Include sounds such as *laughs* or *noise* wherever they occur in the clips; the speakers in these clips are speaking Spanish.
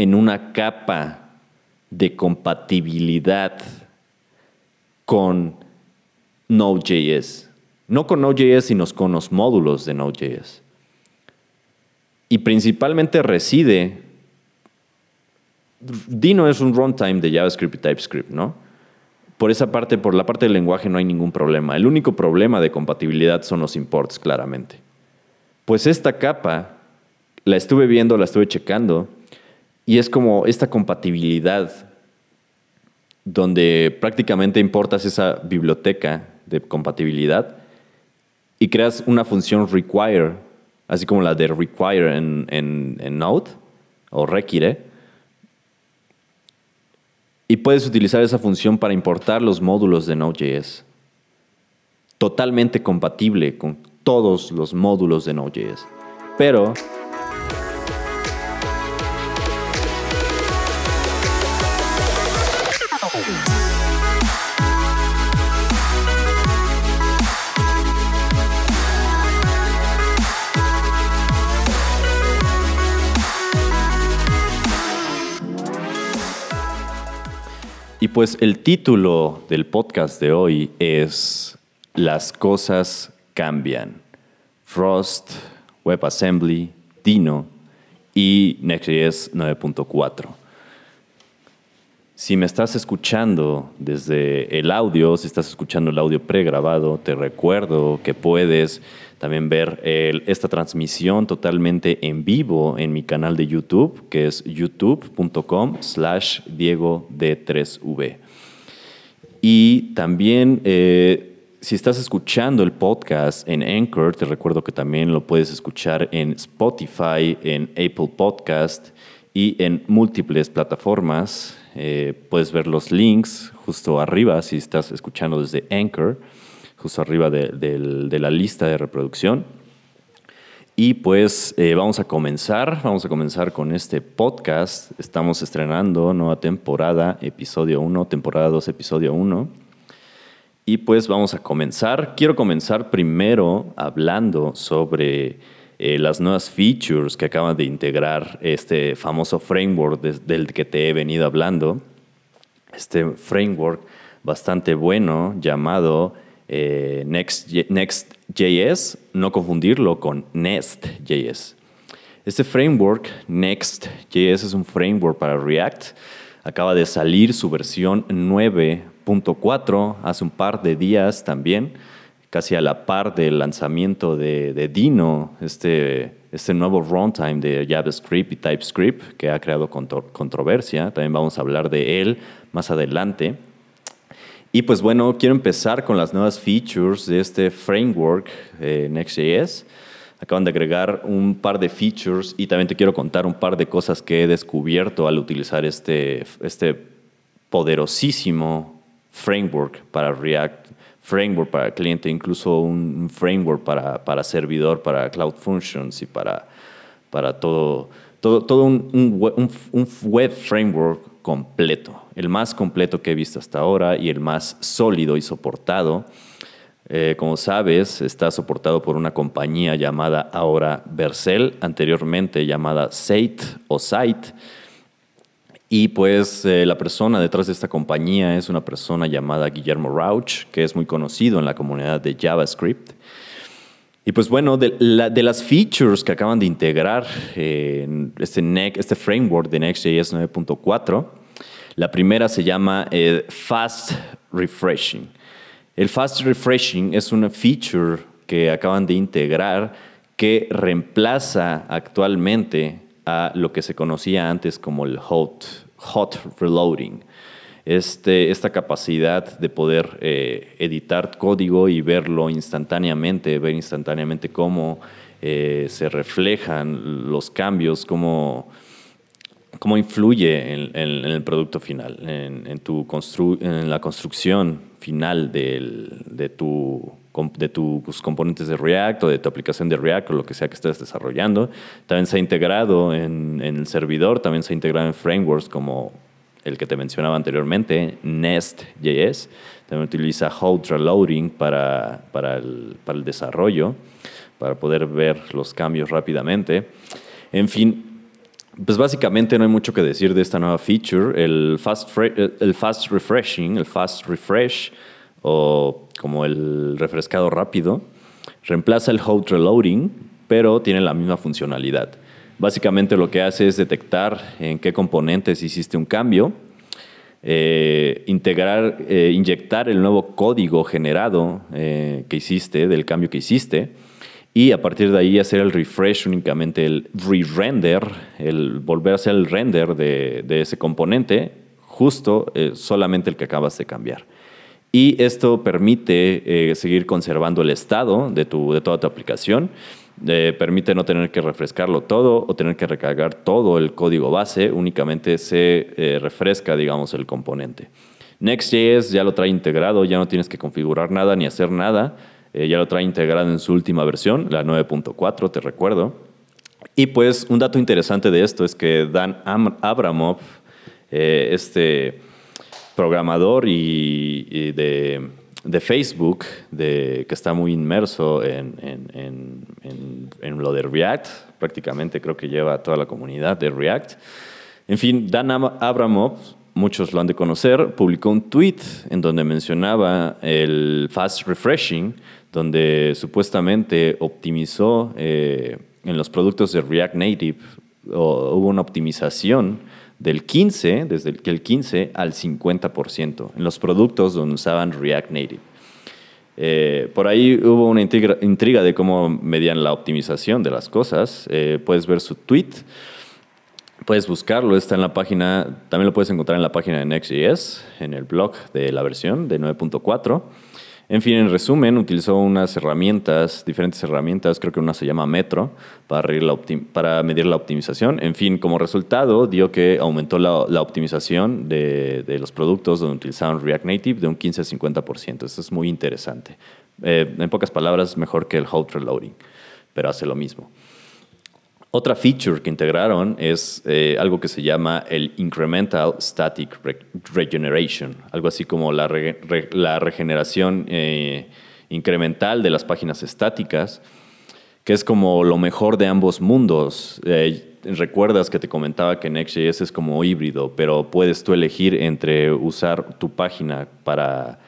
en una capa de compatibilidad con Node.js. No con Node.js, sino con los módulos de Node.js. Y principalmente reside. Dino es un runtime de JavaScript y TypeScript, ¿no? Por esa parte, por la parte del lenguaje no hay ningún problema. El único problema de compatibilidad son los imports, claramente. Pues esta capa la estuve viendo, la estuve checando, y es como esta compatibilidad donde prácticamente importas esa biblioteca de compatibilidad y creas una función require, así como la de require en, en Node o require. Y puedes utilizar esa función para importar los módulos de Node.js. Totalmente compatible con todos los módulos de Node.js. Pero pues el título del podcast de hoy es Las cosas cambian. Frost, WebAssembly, Dino y Next.js 9.4. Si me estás escuchando desde el audio, si estás escuchando el audio pregrabado, te recuerdo que puedes también ver esta transmisión totalmente en vivo en mi canal de YouTube, que es youtube.com slash Diego D3V. Y también, eh, si estás escuchando el podcast en Anchor, te recuerdo que también lo puedes escuchar en Spotify, en Apple Podcast y en múltiples plataformas. Eh, puedes ver los links justo arriba si estás escuchando desde Anchor justo arriba de, la lista de reproducción. Y pues eh, vamos a comenzar, vamos a comenzar con este podcast. Estamos estrenando nueva temporada, episodio 1, temporada 2, episodio 1. Y pues vamos a comenzar. Quiero comenzar primero hablando sobre eh, las nuevas features que acaban de integrar este famoso framework del que te he venido hablando. Este framework bastante bueno llamado eh, Next.js, no confundirlo con Nest.js. Este framework, Next.js, es un framework para React. Acaba de salir su versión 9.4 hace un par de días también, casi a la par del lanzamiento de, Dino, este, este nuevo runtime de JavaScript y TypeScript que ha creado controversia. También vamos a hablar de él más adelante. Y pues bueno, quiero empezar con las nuevas features de este framework eh, Next.js. Acaban de agregar un par de features y también te quiero contar un par de cosas que he descubierto al utilizar este, este poderosísimo framework para React, framework para cliente, incluso un framework para, para servidor, para Cloud Functions y para, para todo, todo, todo un, un, web framework completo el más completo que he visto hasta ahora y el más sólido y soportado. Eh, como sabes, está soportado por una compañía llamada ahora Vercel, anteriormente llamada Sate o Site. Y pues eh, la persona detrás de esta compañía es una persona llamada Guillermo Rauch, que es muy conocido en la comunidad de JavaScript. Y pues bueno, de, las features que acaban de integrar este, este framework de Next.js 9.4, la primera se llama eh, Fast Refreshing. El Fast Refreshing es una feature que acaban de integrar que reemplaza actualmente lo que se conocía antes como el hot, hot reloading. Este, esta capacidad de poder eh, editar código y verlo instantáneamente, ver instantáneamente cómo eh, se reflejan los cambios, cómo cómo influye en, el producto final, en, tu en la construcción final de, tu, de tus componentes de React o de tu aplicación de React o lo que sea que estés desarrollando. También se ha integrado en, el servidor, también se ha integrado en frameworks como el que te mencionaba anteriormente, Nest.js. También utiliza Hot Reloading para, para, el, para el desarrollo, para poder ver los cambios rápidamente. En fin, pues básicamente no hay mucho que decir de esta nueva feature. El fast, el fast refreshing, el fast refresh, o como el refrescado rápido, reemplaza el hot reloading, pero tiene la misma funcionalidad. Básicamente lo que hace es detectar en qué componentes hiciste un cambio, eh, integrar, eh, inyectar el nuevo código generado eh, que hiciste, del cambio que hiciste, y a partir de ahí hacer el refresh únicamente, el re-render, el volverse al render de, ese componente, justo solamente el que acabas de cambiar. Y esto permite seguir conservando el estado de, tu, de toda tu aplicación permite no tener que refrescarlo todo o tener que recargar todo el código base, únicamente se eh, refresca, digamos, el componente. Next.js ya lo trae integrado, ya no tienes que configurar nada ni hacer nada, eh, ya lo trae integrado en su última versión, la 9.4, te recuerdo. Y pues un dato interesante de esto es que Dan Abramov, eh, este programador y de de Facebook, de, que está muy inmerso en, lo de React, prácticamente creo que lleva a toda la comunidad de React. En fin, Dan Abramov, muchos lo han de conocer, publicó un tweet en donde mencionaba el fast refreshing, donde supuestamente optimizó eh, en los productos de React Native, o, hubo una optimización del 15, desde el, el 15 al 50% en los productos donde usaban React Native. Eh, por ahí hubo una intriga, de cómo medían la optimización de las cosas. Eh, puedes ver su tweet, puedes buscarlo, está en la página, también lo puedes encontrar en la página de Next.js, en el blog de la versión de 9.4. En fin, en resumen, utilizó unas herramientas, diferentes herramientas, creo que una se llama Metro, para, medir la optimización. En fin, como resultado, dio que aumentó la, optimización de, los productos donde utilizaban React Native de un 15 a 50%. Esto es muy interesante. Eh, en pocas palabras, mejor que el hot reloading, pero hace lo mismo. Otra feature que integraron es eh, algo que se llama el Incremental Static Regeneration, algo así como la, regeneración eh, incremental de las páginas estáticas, que es como lo mejor de ambos mundos. Eh, recuerdas que te comentaba que Next.js es como híbrido, pero puedes tú elegir entre usar tu página para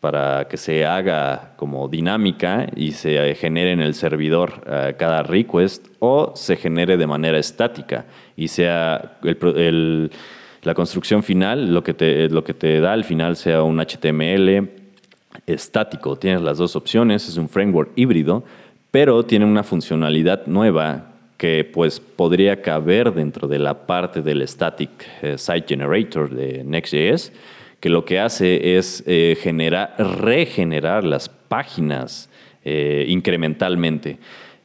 para que se haga como dinámica y se genere en el servidor eh, cada request o se genere de manera estática y sea la construcción final, lo que, te, lo que te da al final sea un HTML estático. Tienes las dos opciones, es un framework híbrido, pero tiene una funcionalidad nueva que pues podría caber dentro de la parte del static eh, site generator de Next.js que lo que hace es eh, generar, regenerar las páginas eh, incrementalmente.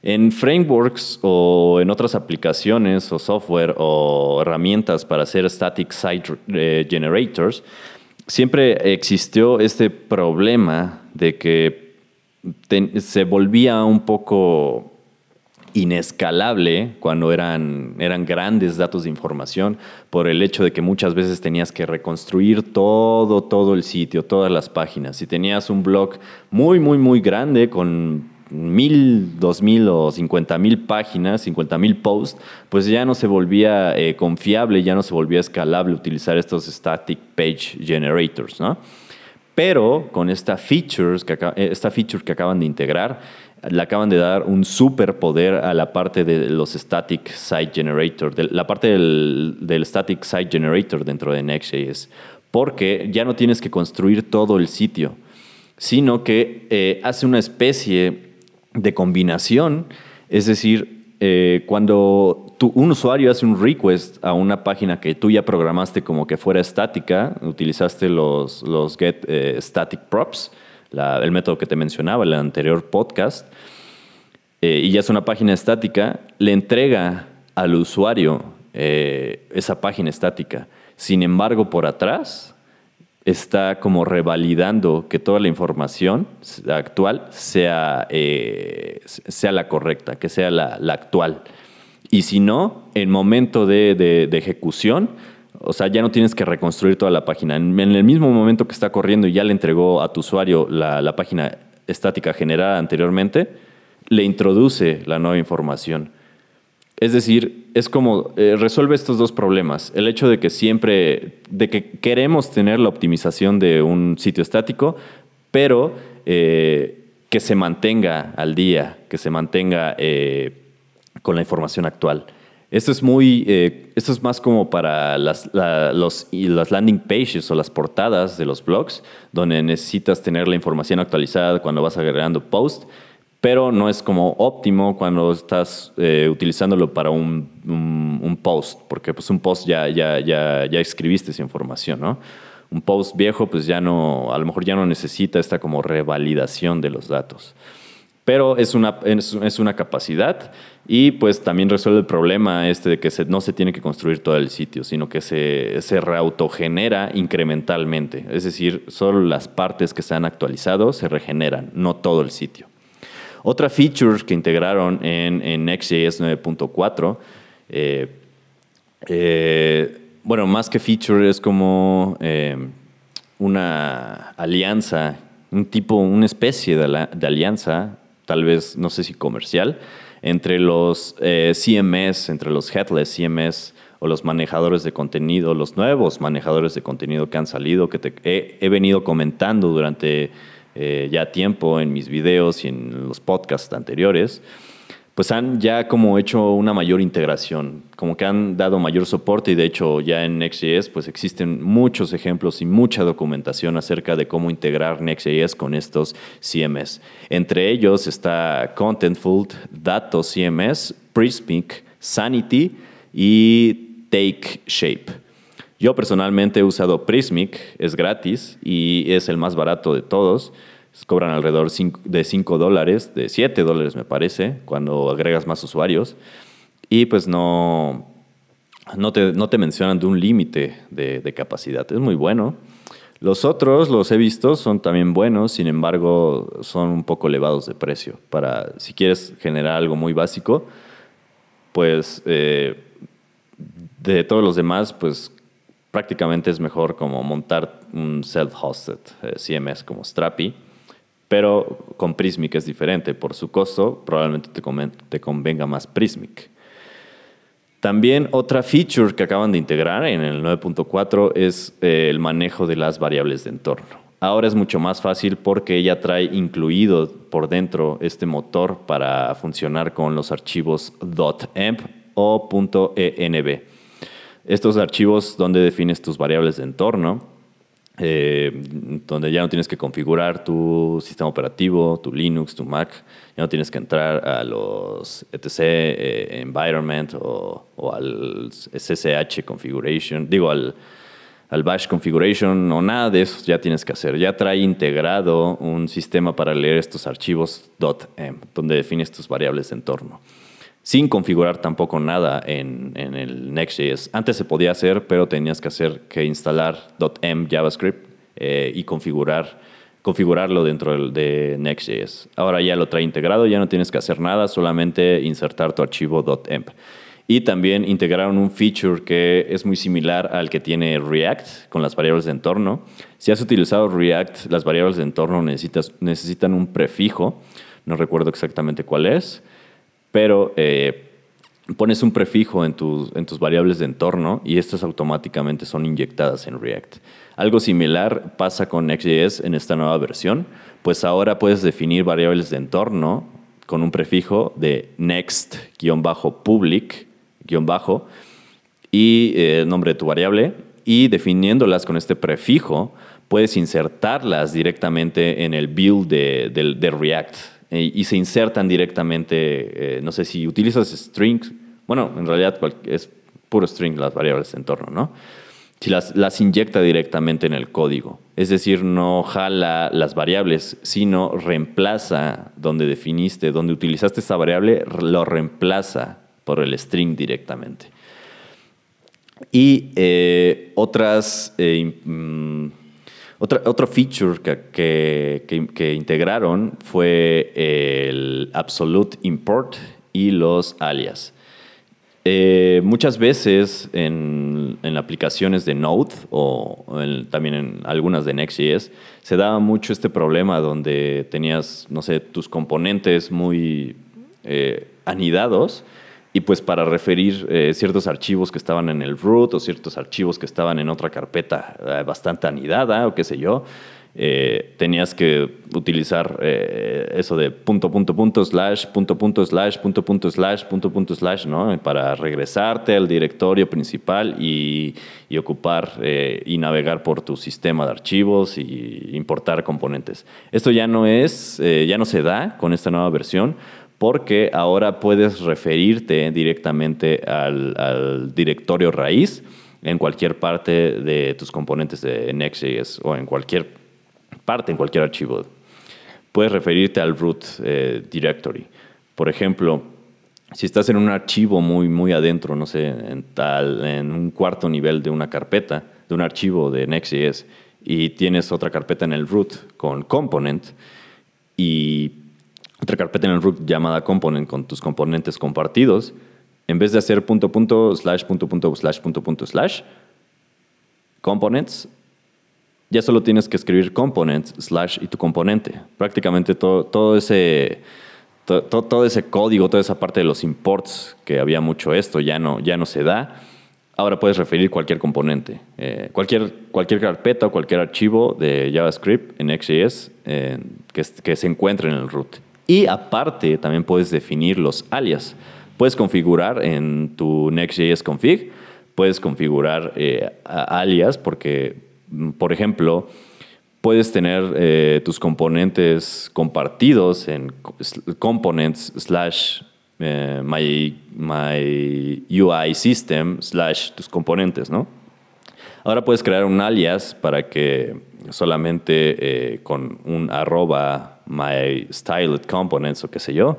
En frameworks o en otras aplicaciones o software o herramientas para hacer static site eh, generators, siempre existió este problema de que se volvía un poco inescalable cuando eran, eran grandes datos de información por el hecho de que muchas veces tenías que reconstruir todo, todo el sitio, todas las páginas. Si tenías un blog muy, muy, muy grande con mil, dos mil o cincuenta mil páginas, cincuenta mil posts, pues ya no se volvía eh, confiable, ya no se volvía escalable utilizar estos static page generators, ¿no? Pero con esta, features que, eh, esta feature que acaban de integrar, le acaban de dar un superpoder a la parte de los static site generator, la parte del, static site generator dentro de Next.js, porque ya no tienes que construir todo el sitio, sino que eh, hace una especie de combinación, es decir, eh, cuando un usuario hace un request a una página que tú ya programaste como que fuera estática, utilizaste los, los get eh, static props, el método que te mencionaba, en el anterior podcast, eh, y ya es una página estática, le entrega al usuario eh, esa página estática. Sin embargo, por atrás está como revalidando que toda la información actual sea, eh, sea la correcta, que sea la, actual. Y si no, en momento de ejecución, o sea, ya no tienes que reconstruir toda la página. En, el mismo momento que está corriendo y ya le entregó a tu usuario la, página estática generada anteriormente, le introduce la nueva información. Es decir, es como eh, resuelve estos dos problemas. El hecho de que siempre, de que queremos tener la optimización de un sitio estático, pero eh, que se mantenga al día, que se mantenga eh, con la información actual. Esto es muy, esto es más como para las, los, las landing pages o las portadas de los blogs, donde necesitas tener la información actualizada cuando vas agregando post pero no es como óptimo cuando estás eh, utilizándolo para un, un, post, porque pues un post ya, ya, ya, ya escribiste esa información, ¿no? Un post viejo pues ya no, a lo mejor ya no necesita esta como revalidación de los datos. Pero es una, es, una capacidad y pues también resuelve el problema este de que no se tiene que construir todo el sitio, sino que se, se reautogenera incrementalmente. Es decir, solo las partes que se han actualizado se regeneran, no todo el sitio. Otra feature que integraron en, en Next.js 9.4, eh, eh, bueno, más que feature es como eh, una alianza, un tipo, una especie de, de, alianza, tal vez, no sé si comercial, entre los CMS, entre los headless CMS o los manejadores de contenido, los nuevos manejadores de contenido que han salido, que he venido comentando durante eh, ya tiempo en mis videos y en los podcasts anteriores, pues han ya como hecho una mayor integración, como que han dado mayor soporte y de hecho ya en Next.js pues existen muchos ejemplos y mucha documentación acerca de cómo integrar Next.js con estos CMS. Entre ellos está Contentful, Dato CMS, Prismic, Sanity y Take Shape. Yo personalmente he usado Prismic, es gratis y es el más barato de todos. Cobran alrededor de 5 dólares, de 7 dólares me parece, cuando agregas más usuarios. Y pues no, no, te, no te mencionan de un límite de, de capacidad. Es muy bueno. Los otros, los he visto, son también buenos, sin embargo, son un poco elevados de precio. Para, si quieres generar algo muy básico, pues eh, de todos los demás, pues prácticamente es mejor como montar un self-hosted eh, CMS como Strapi, pero con Prismic es diferente. Por su costo, probablemente te, convenga más Prismic. También otra feature que acaban de integrar en el 9.4 es eh, el manejo de las variables de entorno. Ahora es mucho más fácil porque ella trae incluido por dentro este motor para funcionar con los archivos .emp o .env estos archivos donde defines tus variables de entorno, eh, donde ya no tienes que configurar tu sistema operativo, tu Linux, tu Mac, ya no tienes que entrar a los etc eh, environment o, al SSH configuration, digo al, bash configuration o nada de eso ya tienes que hacer. Ya trae integrado un sistema para leer estos archivos .m, donde defines tus variables de entorno sin configurar tampoco nada en, el Next.js. Antes se podía hacer, pero tenías que hacer que instalar .m JavaScript eh, y configurar, configurarlo dentro de Next.js. Ahora ya lo trae integrado, ya no tienes que hacer nada, solamente insertar tu archivo .emp. Y también integraron un feature que es muy similar al que tiene React con las variables de entorno. Si has utilizado React, las variables de entorno necesitas, necesitan un prefijo, no recuerdo exactamente cuál es, pero eh, pones un prefijo en tus, en tus variables de entorno y estas automáticamente son inyectadas en React. Algo similar pasa con Next.js en esta nueva versión, pues ahora puedes definir variables de entorno con un prefijo de next-public- y el eh, nombre de tu variable y definiéndolas con este prefijo puedes insertarlas directamente en el build de React eh, y se insertan directamente, eh, no sé si utilizas strings, bueno, en realidad es puro string las variables de entorno, ¿no? Si las, las inyecta directamente en el código. Es decir, no jala las variables, sino reemplaza donde definiste, donde utilizaste esa variable, lo reemplaza por el string directamente. Y eh, otras otra, otro feature que, que, integraron fue el Absolute Import y los alias. Eh, muchas veces en, en, aplicaciones de Node o también en algunas de Next.js se daba mucho este problema donde tenías, no sé, tus componentes muy eh, anidados y pues para referir eh, ciertos archivos que estaban en el root o ciertos archivos que estaban en otra carpeta eh, bastante anidada o qué sé yo, eh, tenías que utilizar eso de punto, punto, punto, slash, punto, punto, slash, punto, punto, slash, punto, punto, slash, ¿no? Para regresarte al directorio principal y, y ocupar y navegar por tu sistema de archivos y importar componentes. Esto ya no es, ya no se da con esta nueva versión porque ahora puedes referirte directamente al, directorio raíz en cualquier parte de tus componentes de Next.js o en cualquier parte, en cualquier archivo. Puedes referirte al root eh, directory. Por ejemplo, si estás en un archivo muy, muy adentro, no sé, en, tal, en un cuarto nivel de una carpeta, de un archivo de Next.js, y tienes otra carpeta en el root con component, y otra carpeta en el root llamada component con tus componentes compartidos, en vez de hacer punto punto slash punto punto slash punto punto slash components, ya solo tienes que escribir components slash y tu componente. Prácticamente todo, todo ese todo, ese código, toda esa parte de los imports que había mucho esto ya no, ya no se da. Ahora puedes referir cualquier componente, eh, cualquier, cualquier carpeta o cualquier archivo de JavaScript en XJS eh, que, que se encuentre en el root. Y aparte, también puedes definir los alias. Puedes configurar en tu Next.js config, puedes configurar eh, alias porque, mm, por ejemplo, puedes tener eh, tus componentes compartidos en components slash eh, my, my UI system slash tus componentes, ¿no? Ahora puedes crear un alias para que solamente con un arroba my styled components o qué sé yo,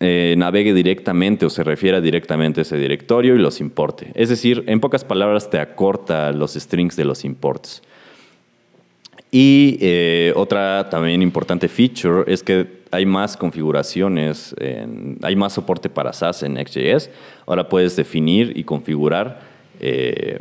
eh, navegue directamente o se refiera directamente a ese directorio y los importe. Es decir, en pocas palabras te acorta los strings de los imports. Y eh, otra también importante feature es que hay más configuraciones, hay más soporte para SAS en Next.js. Ahora puedes definir y configurar eh,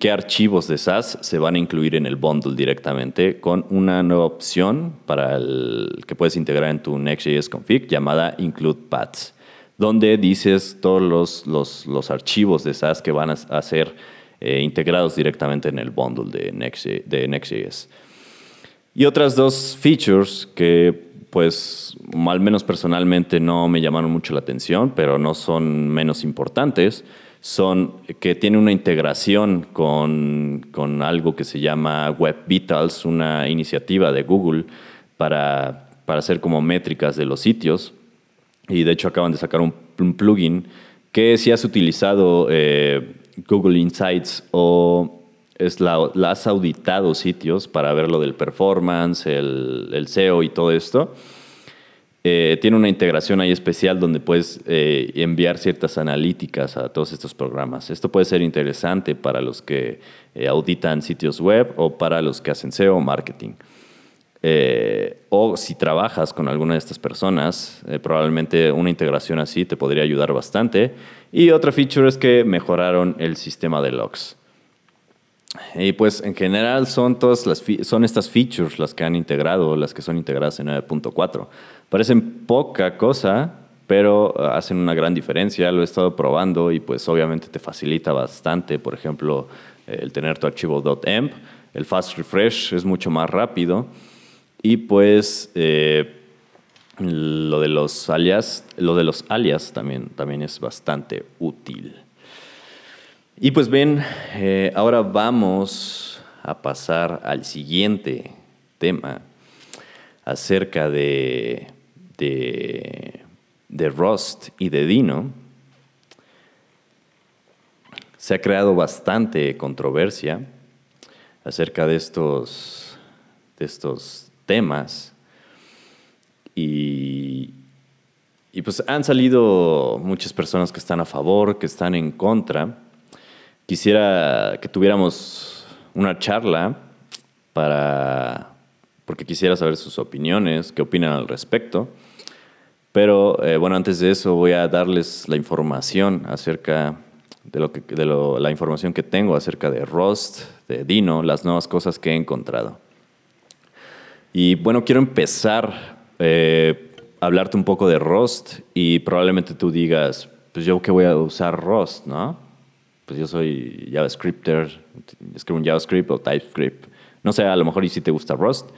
qué archivos de SAS se van a incluir en el bundle directamente con una nueva opción para el que puedes integrar en tu Next.js config llamada Include Paths, donde dices todos los, los, los archivos de SAS que van a, ser eh, integrados directamente en el bundle de, Next, de Next.js. Y otras dos features que pues al menos personalmente no me llamaron mucho la atención, pero no son menos importantes, son que tiene una integración con, con, algo que se llama Web Vitals, una iniciativa de Google para, para, hacer como métricas de los sitios. Y de hecho acaban de sacar un, plugin que si has utilizado eh, Google Insights o es la, has auditado sitios para ver lo del performance, el, el SEO y todo esto, eh, tiene una integración ahí especial donde puedes eh, enviar ciertas analíticas a todos estos programas. Esto puede ser interesante para los que eh, auditan sitios web o para los que hacen SEO marketing. o si trabajas con alguna de estas personas, probablemente una integración así te podría ayudar bastante. Y otra feature es que mejoraron el sistema de logs. Y pues en general son todas las son estas features las que han integrado, las que son integradas en 9.4. Parecen poca cosa, pero hacen una gran diferencia. Lo he estado probando y pues obviamente te facilita bastante. Por ejemplo, el tener tu archivo .emp, el fast refresh es mucho más rápido y pues eh, lo de los alias, lo de los alias también, también es bastante útil. Y pues bien, eh, ahora vamos a pasar al siguiente tema acerca de, de, de Rust y de Dino. Se ha creado bastante controversia acerca de estos, de estos temas y, y pues han salido muchas personas que están a favor, que están en contra quisiera que tuviéramos una charla para, porque quisiera saber sus opiniones, qué opinan al respecto. Pero eh, bueno, antes de eso voy a darles la información acerca de, lo que, de la información que tengo acerca de Rust, de Dino, las nuevas cosas que he encontrado. Y bueno, quiero empezar eh, hablarte un poco de Rust y probablemente tú digas, pues yo qué voy a usar Rust, ¿no? Pues yo soy JavaScripter, escribo un JavaScript o TypeScript. No sé, a lo mejor y si te gusta Rust,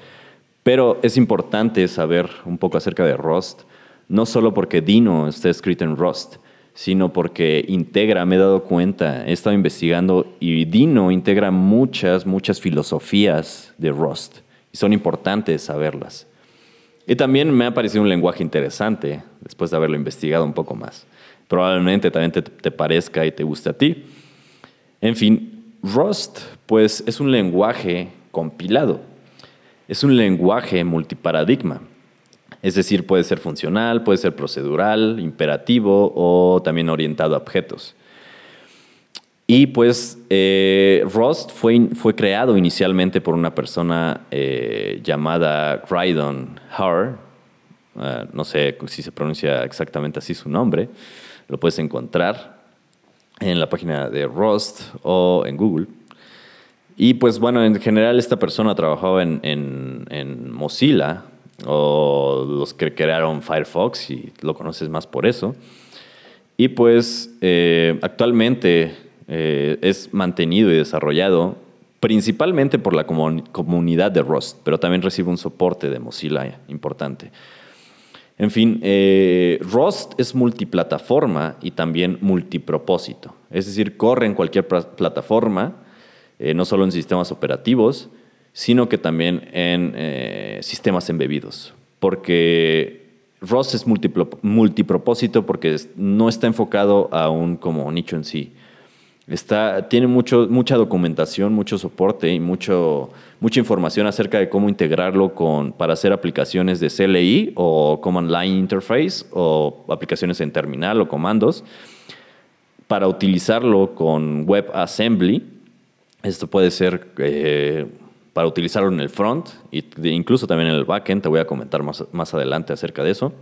pero es importante saber un poco acerca de Rust, no solo porque Dino está escrito en Rust, sino porque integra, me he dado cuenta, he estado investigando y Dino integra muchas, muchas filosofías de Rust y son importantes saberlas. Y también me ha parecido un lenguaje interesante después de haberlo investigado un poco más. Probablemente también te, parezca y te guste a ti. En fin, Rust pues es un lenguaje compilado. Es un lenguaje multiparadigma. Es decir, puede ser funcional, puede ser procedural, imperativo o también orientado a objetos. Y pues eh, Rust fue, fue, creado inicialmente por una persona eh, llamada Crydon Har. Ah, no sé si se pronuncia exactamente así su nombre. Lo puedes encontrar en la página de Rust o en Google. Y pues bueno, en general esta persona trabajaba en Mozilla o los que crearon Firefox y lo conoces más por eso. Y pues eh, actualmente eh, es mantenido y desarrollado principalmente por la comunidad de Rust, pero también recibe un soporte de Mozilla importante. En fin, eh, Rust es multiplataforma y también multipropósito. Es decir, corre en cualquier plataforma, no solo en sistemas operativos, sino que también en sistemas embebidos. Porque Rust es multipropósito porque no está enfocado a un como nicho en sí Está, tiene mucho, mucha documentación, mucho soporte y mucho, mucha información acerca de cómo integrarlo con, para hacer aplicaciones de CLI o Command Line Interface o aplicaciones en terminal o comandos. Para utilizarlo con WebAssembly, esto puede ser eh, para utilizarlo en el front e incluso también en el backend. Te voy a comentar más, más adelante acerca de eso.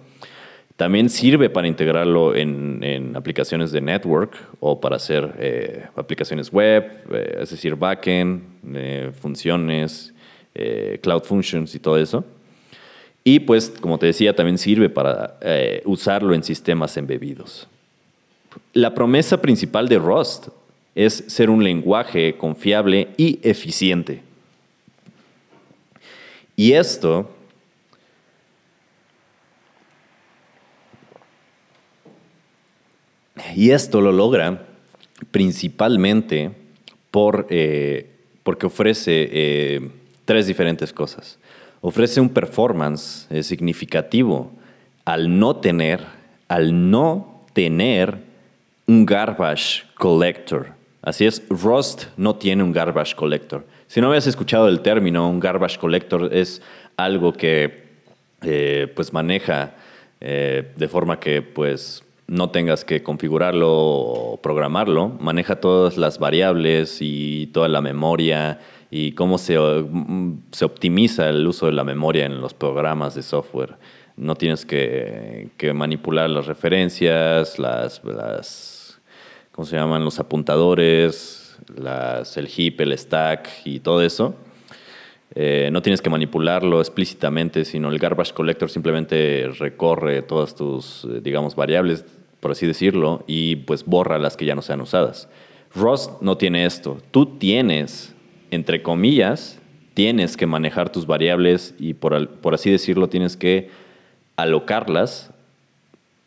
También sirve para integrarlo en, aplicaciones de network o para hacer eh, aplicaciones web, eh, es decir, backend, eh, funciones, cloud functions y todo eso. Y pues, como te decía, también sirve para usarlo en sistemas embebidos. La promesa principal de Rust es ser un lenguaje confiable y eficiente. Y esto Y esto lo logra principalmente por, eh, porque ofrece eh, tres diferentes cosas. Ofrece un performance eh, significativo al no tener, al no tener un garbage collector. Así es, Rust no tiene un garbage collector. Si no habías escuchado el término, un garbage collector es algo que pues maneja de forma que pues no tengas que configurarlo o programarlo, maneja todas las variables y toda la memoria y cómo se, se optimiza el uso de la memoria en los programas de software. No tienes que, manipular las referencias, las, las, ¿cómo se llaman? Los apuntadores, las, el heap, el stack y todo eso. Eh, no tienes que manipularlo explícitamente, sino el garbage collector simplemente recorre todas tus, eh, digamos, variables, por así decirlo, y pues borra las que ya no sean usadas. Rust no tiene esto. Tú tienes, entre comillas, tienes que manejar tus variables y por, por así decirlo tienes que alocarlas,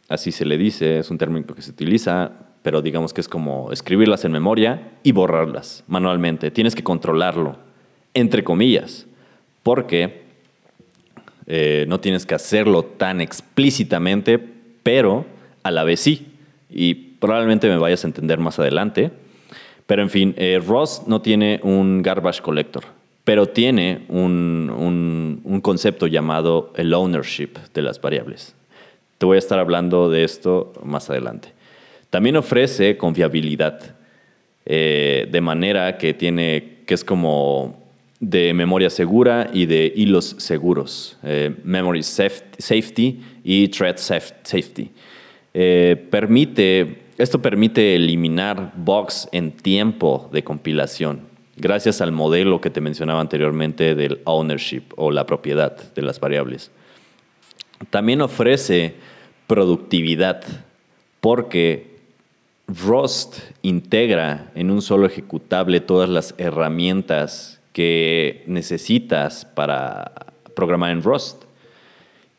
así se le dice, es un término que se utiliza, pero digamos que es como escribirlas en memoria y borrarlas manualmente. Tienes que controlarlo entre comillas, porque eh, no tienes que hacerlo tan explícitamente, pero a la vez sí. Y probablemente me vayas a entender más adelante. Pero en fin, eh, Ross no tiene un garbage collector, pero tiene un, un, concepto llamado el ownership de las variables. Te voy a estar hablando de esto más adelante. También ofrece confiabilidad, eh, de manera que tiene, que es como de memoria segura y de hilos seguros, eh, memory safety y thread safety. Eh, permite, esto permite eliminar bugs en tiempo de compilación, gracias al modelo que te mencionaba anteriormente del ownership o la propiedad de las variables. También ofrece productividad porque Rust integra en un solo ejecutable todas las herramientas que necesitas para programar en Rust.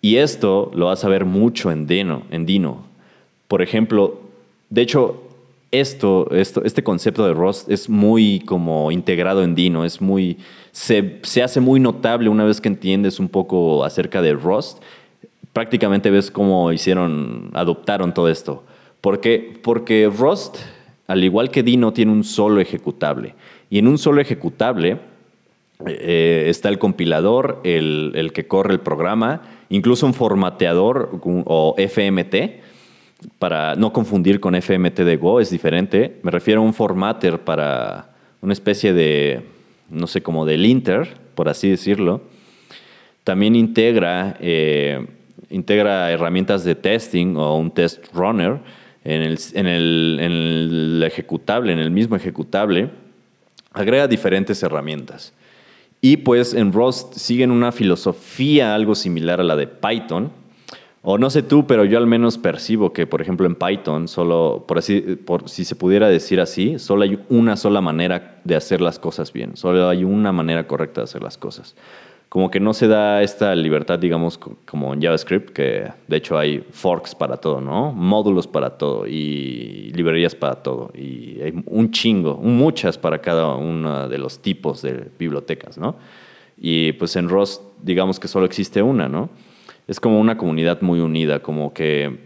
Y esto lo vas a ver mucho en Dino. En Dino. Por ejemplo, de hecho, esto, esto, este concepto de Rust es muy como integrado en Dino, es muy, se, se, hace muy notable una vez que entiendes un poco acerca de Rust. Prácticamente ves cómo hicieron, adoptaron todo esto. ¿Por qué? Porque Rust, al igual que Dino, tiene un solo ejecutable. Y en un solo ejecutable eh, está el compilador, el, el que corre el programa, incluso un formateador o FMT para no confundir con FMT de Go, es diferente. Me refiero a un formatter para una especie de, no sé, como del linter, por así decirlo. También integra, eh, integra herramientas de testing o un test runner en el, en, el, ejecutable, en el mismo ejecutable. Agrega diferentes herramientas. Y pues en Rust siguen una filosofía algo similar a la de Python, o no sé tú, pero yo al menos percibo que, por ejemplo, en Python, solo, por así, por, si se pudiera decir así, solo hay una sola manera de hacer las cosas bien. Solo hay una manera correcta de hacer las cosas. Como que no se da esta libertad, digamos, como en JavaScript, que de hecho hay forks para todo, ¿no? Módulos para todo y librerías para todo. Y hay un chingo, muchas para cada uno de los tipos de bibliotecas, ¿no? Y pues en Rust, digamos que solo existe una, ¿no? es como una comunidad muy unida, como que,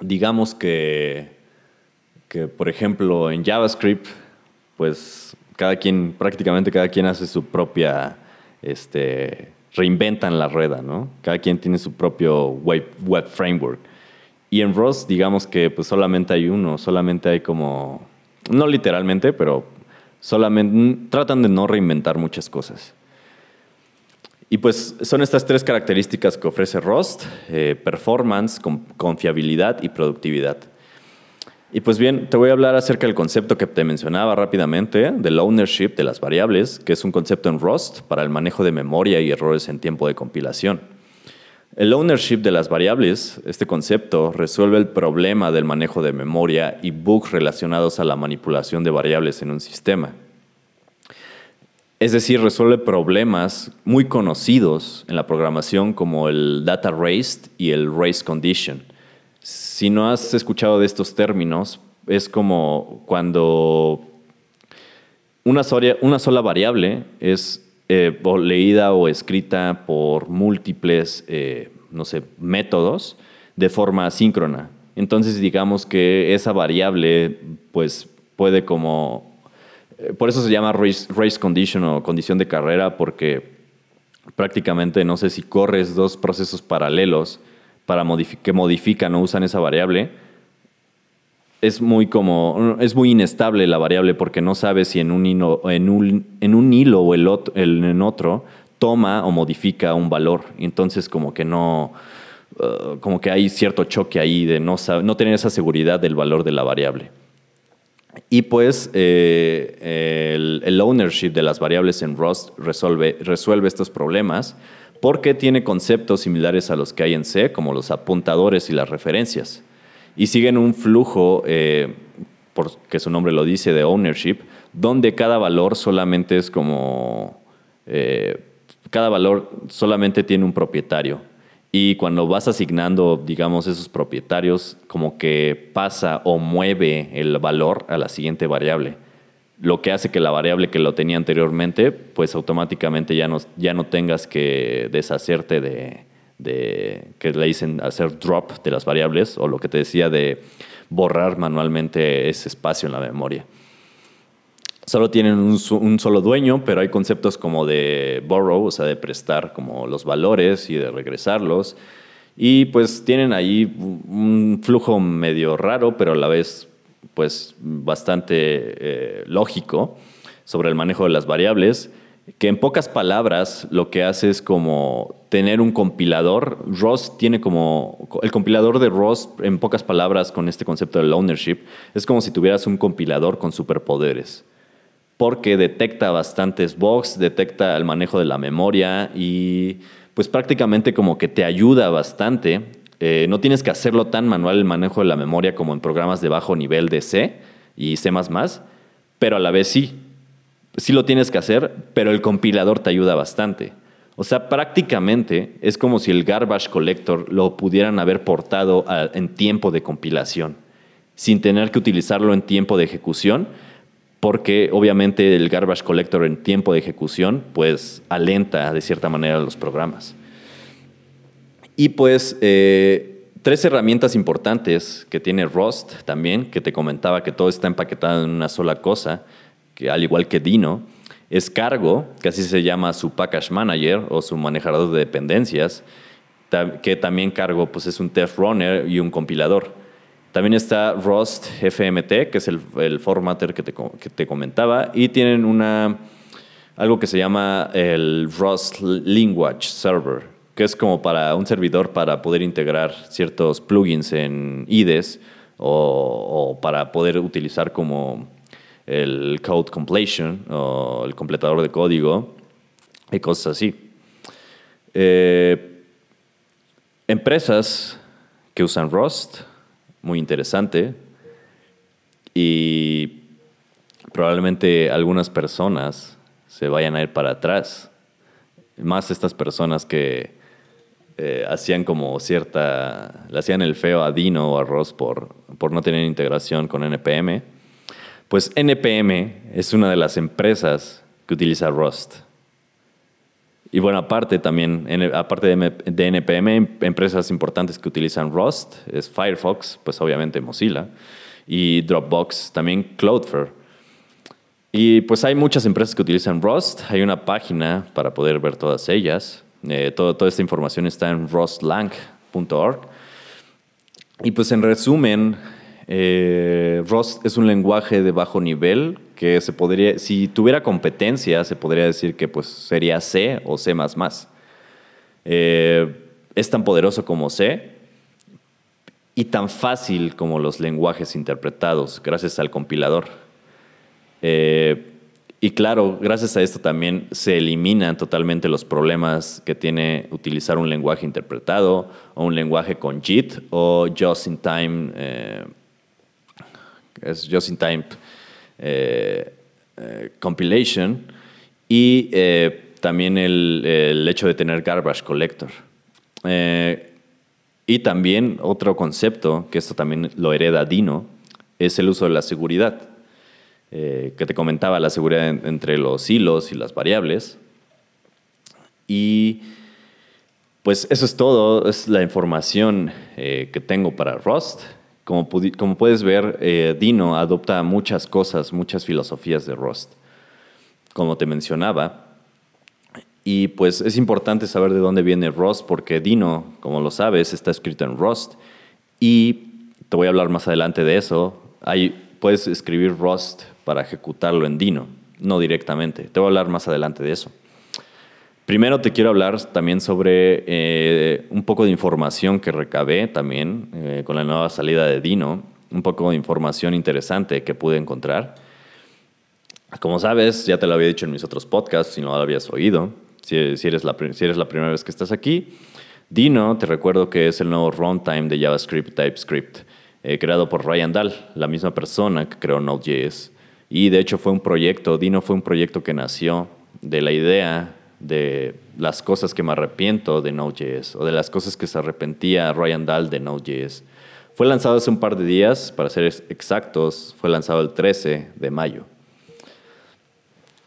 digamos que, que, por ejemplo, en JavaScript, pues cada quien, prácticamente cada quien hace su propia, este, reinventan la rueda, ¿no? Cada quien tiene su propio web, framework. Y en Rust, digamos que pues solamente hay uno, solamente hay como, no literalmente, pero solamente tratan de no reinventar muchas cosas. Y pues son estas tres características que ofrece Rust, eh, performance, confiabilidad y productividad. Y pues bien, te voy a hablar acerca del concepto que te mencionaba rápidamente, del ownership de las variables, que es un concepto en Rust para el manejo de memoria y errores en tiempo de compilación. El ownership de las variables, este concepto, resuelve el problema del manejo de memoria y bugs relacionados a la manipulación de variables en un sistema. Es decir, resuelve problemas muy conocidos en la programación como el data raised y el race condition. Si no has escuchado de estos términos, es como cuando una sola, variable es eh, leída o escrita por múltiples, eh, no sé, métodos de forma asíncrona. Entonces, digamos que esa variable, pues, puede como eh, por eso se llama race, condition o condición de carrera, porque prácticamente no sé si corres dos procesos paralelos para que modifican o usan esa variable. Es muy como es muy inestable la variable porque no sabes si en un hilo, en un, en un hilo o el en otro toma o modifica un valor. Entonces como que no uh, como que hay cierto choque ahí de no, no tener esa seguridad del valor de la variable. Y pues eh, el, ownership de las variables en Rust resuelve, resuelve estos problemas porque tiene conceptos similares a los que hay en C, como los apuntadores y las referencias. Y siguen un flujo, eh, porque su nombre lo dice, de ownership, donde cada valor solamente es como... Eh, cada valor solamente tiene un propietario. Y cuando vas asignando, digamos, esos propietarios, como que pasa o mueve el valor a la siguiente variable. Lo que hace que la variable que lo tenía anteriormente, pues automáticamente ya no, ya no tengas que deshacerte de, de, que le dicen hacer drop de las variables, o lo que te decía de borrar manualmente ese espacio en la memoria solo tienen un, solo dueño, pero hay conceptos como de borrow, o sea, de prestar como los valores y de regresarlos. Y pues tienen ahí un flujo medio raro, pero a la vez pues bastante eh, lógico sobre el manejo de las variables, que en pocas palabras lo que hace es como tener un compilador. Rust tiene como, el compilador de Rust, en pocas palabras, con este concepto del ownership, es como si tuvieras un compilador con superpoderes porque detecta bastantes bugs, detecta el manejo de la memoria y pues prácticamente como que te ayuda bastante. Eh, no tienes que hacerlo tan manual el manejo de la memoria como en programas de bajo nivel de C y C++, pero a la vez sí. Sí lo tienes que hacer, pero el compilador te ayuda bastante. O sea, prácticamente es como si el garbage collector lo pudieran haber portado en tiempo de compilación, sin tener que utilizarlo en tiempo de ejecución, porque obviamente el garbage collector en tiempo de ejecución pues alenta de cierta manera los programas. Y pues eh, tres herramientas importantes que tiene Rust también, que te comentaba que todo está empaquetado en una sola cosa, que al igual que Dino, es Cargo, que así se llama su package manager o su manejador de dependencias, que también Cargo pues, es un test runner y un compilador. También está Rust FMT, que es el, formatter que te, que te, comentaba, y tienen una, algo que se llama el Rust Language Server, que es como para un servidor para poder integrar ciertos plugins en IDES o, para poder utilizar como el code completion o el completador de código y cosas así. Eh, empresas que usan Rust, muy interesante, y probablemente algunas personas se vayan a ir para atrás, más estas personas que eh, hacían como cierta, le hacían el feo a Dino o a Rust por, por no tener integración con NPM pues NPM es una de las empresas que utiliza Rust. Y bueno, aparte también, aparte de NPM, empresas importantes que utilizan Rust es Firefox, pues obviamente Mozilla, y Dropbox, también Cloudflare. Y pues hay muchas empresas que utilizan Rust, hay una página para poder ver todas ellas. Eh, toda esta información está en rustlang.org. Y pues en resumen, eh, es un lenguaje de bajo nivel que se podría, si tuviera competencia, se podría decir que pues sería C o C++. Eh, es tan poderoso como C y tan fácil como los lenguajes interpretados gracias al compilador. Eh, y claro, gracias a esto también se eliminan totalmente los problemas que tiene utilizar un lenguaje interpretado o un lenguaje con JIT o Just in Time es Just in Time eh, eh, Compilation, y eh, también el, hecho de tener Garbage Collector. y también otro concepto, que esto también lo hereda Dino, es el uso de la seguridad, que te comentaba la seguridad entre los hilos y las variables. Y pues eso es todo, es la información que tengo para Rust. Como, puedes ver, eh, Dino adopta muchas cosas, muchas filosofías de Rust, como te mencionaba. Y pues es importante saber de dónde viene Rust, porque Dino, como lo sabes, está escrito en Rust. Y te voy a hablar más adelante de eso. Puedes escribir Rust para ejecutarlo en Dino, no directamente. Te voy a hablar más adelante de eso. Primero te quiero hablar también sobre eh, un poco de información que recabé también eh, con la nueva salida de Dino, un poco de información interesante que pude encontrar. Como sabes, ya te lo había dicho en mis otros podcasts, si no lo habías oído, si, eres, la, si eres la primera vez que estás aquí, Dino, te recuerdo que es el nuevo runtime de JavaScript TypeScript, eh, creado por Ryan Dahl, la misma persona que creó Node.js. Y de hecho fue un proyecto, Dino fue un proyecto que nació de la idea de las cosas que me arrepiento de Node.js o de las cosas que se arrepentía Ryan Dahl de Node.js. Fue lanzado hace un par de días, para ser exactos, fue lanzado el 13 de mayo.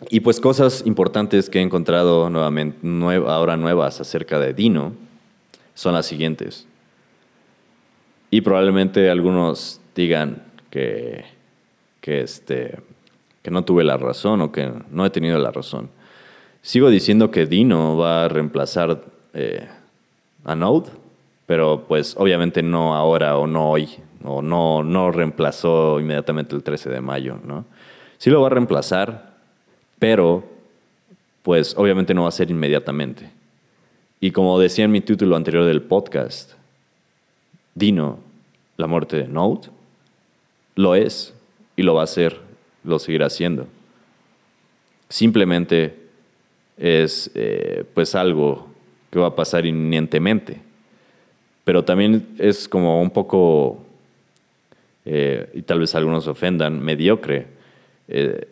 Y pues cosas importantes que he encontrado nuevamente, ahora nuevas acerca de Dino son las siguientes. Y probablemente algunos digan que, que, este, que no tuve la razón o que no he tenido la razón. Sigo diciendo que Dino va a reemplazar eh, a Node, pero pues obviamente no ahora o no hoy, o no, no reemplazó inmediatamente el 13 de mayo, ¿no? Sí lo va a reemplazar, pero pues obviamente no va a ser inmediatamente. Y como decía en mi título anterior del podcast, Dino, la muerte de Node, lo es y lo va a hacer, lo seguirá haciendo. Simplemente es eh, pues algo que va a pasar inminentemente. Pero también es como un poco, eh, y tal vez algunos ofendan, mediocre, eh,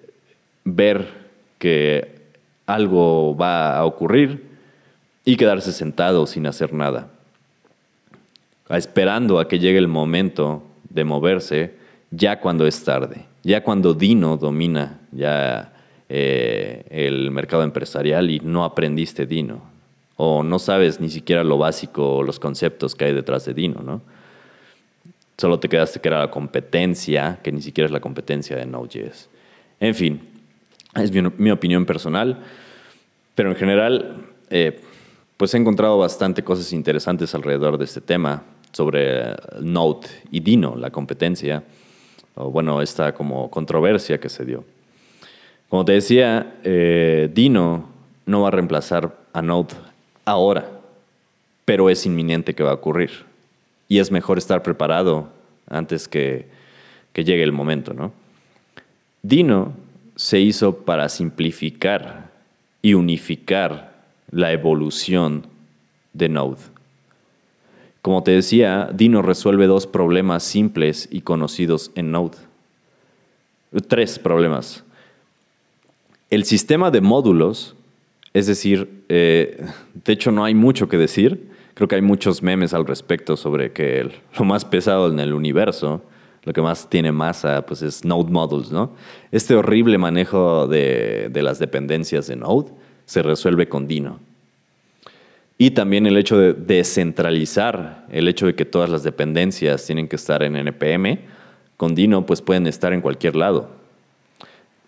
ver que algo va a ocurrir y quedarse sentado sin hacer nada, esperando a que llegue el momento de moverse ya cuando es tarde, ya cuando Dino domina ya eh, el mercado empresarial y no aprendiste Dino, o no sabes ni siquiera lo básico o los conceptos que hay detrás de Dino, ¿no? Solo te quedaste que era la competencia, que ni siquiera es la competencia de Node.js. En fin, es mi, opinión personal, pero en general, eh, pues he encontrado bastante cosas interesantes alrededor de este tema sobre Node y Dino, la competencia, o bueno, esta como controversia que se dio. Como te decía, eh, Dino no va a reemplazar a Node ahora, pero es inminente que va a ocurrir. Y es mejor estar preparado antes que, que llegue el momento, ¿no? Dino se hizo para simplificar y unificar la evolución de Node. Como te decía, Dino resuelve dos problemas simples y conocidos en Node. Tres problemas. El sistema de módulos, es decir, eh, de hecho no hay mucho que decir, creo que hay muchos memes al respecto sobre que lo más pesado en el universo lo que más tiene masa pues es Node Modules, ¿no? Este horrible manejo de, las dependencias de Node se resuelve con Dino. Y también el hecho de descentralizar, el hecho de que todas las dependencias tienen que estar en NPM, con Dino pues pueden estar en cualquier lado.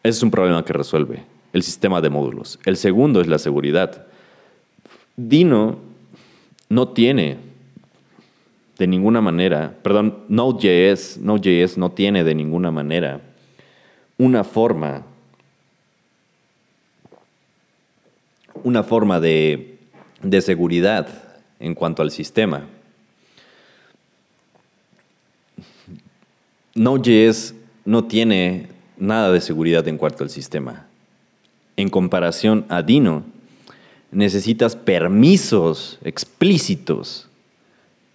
Ese es un problema que resuelve el sistema de módulos. El segundo es la seguridad. Dino no tiene de ninguna manera, perdón, Node.js, Node.js no tiene de ninguna manera una forma, una forma de, de seguridad en cuanto al sistema. Node.js no tiene nada de seguridad en cuanto al sistema. En comparación a Dino, necesitas permisos explícitos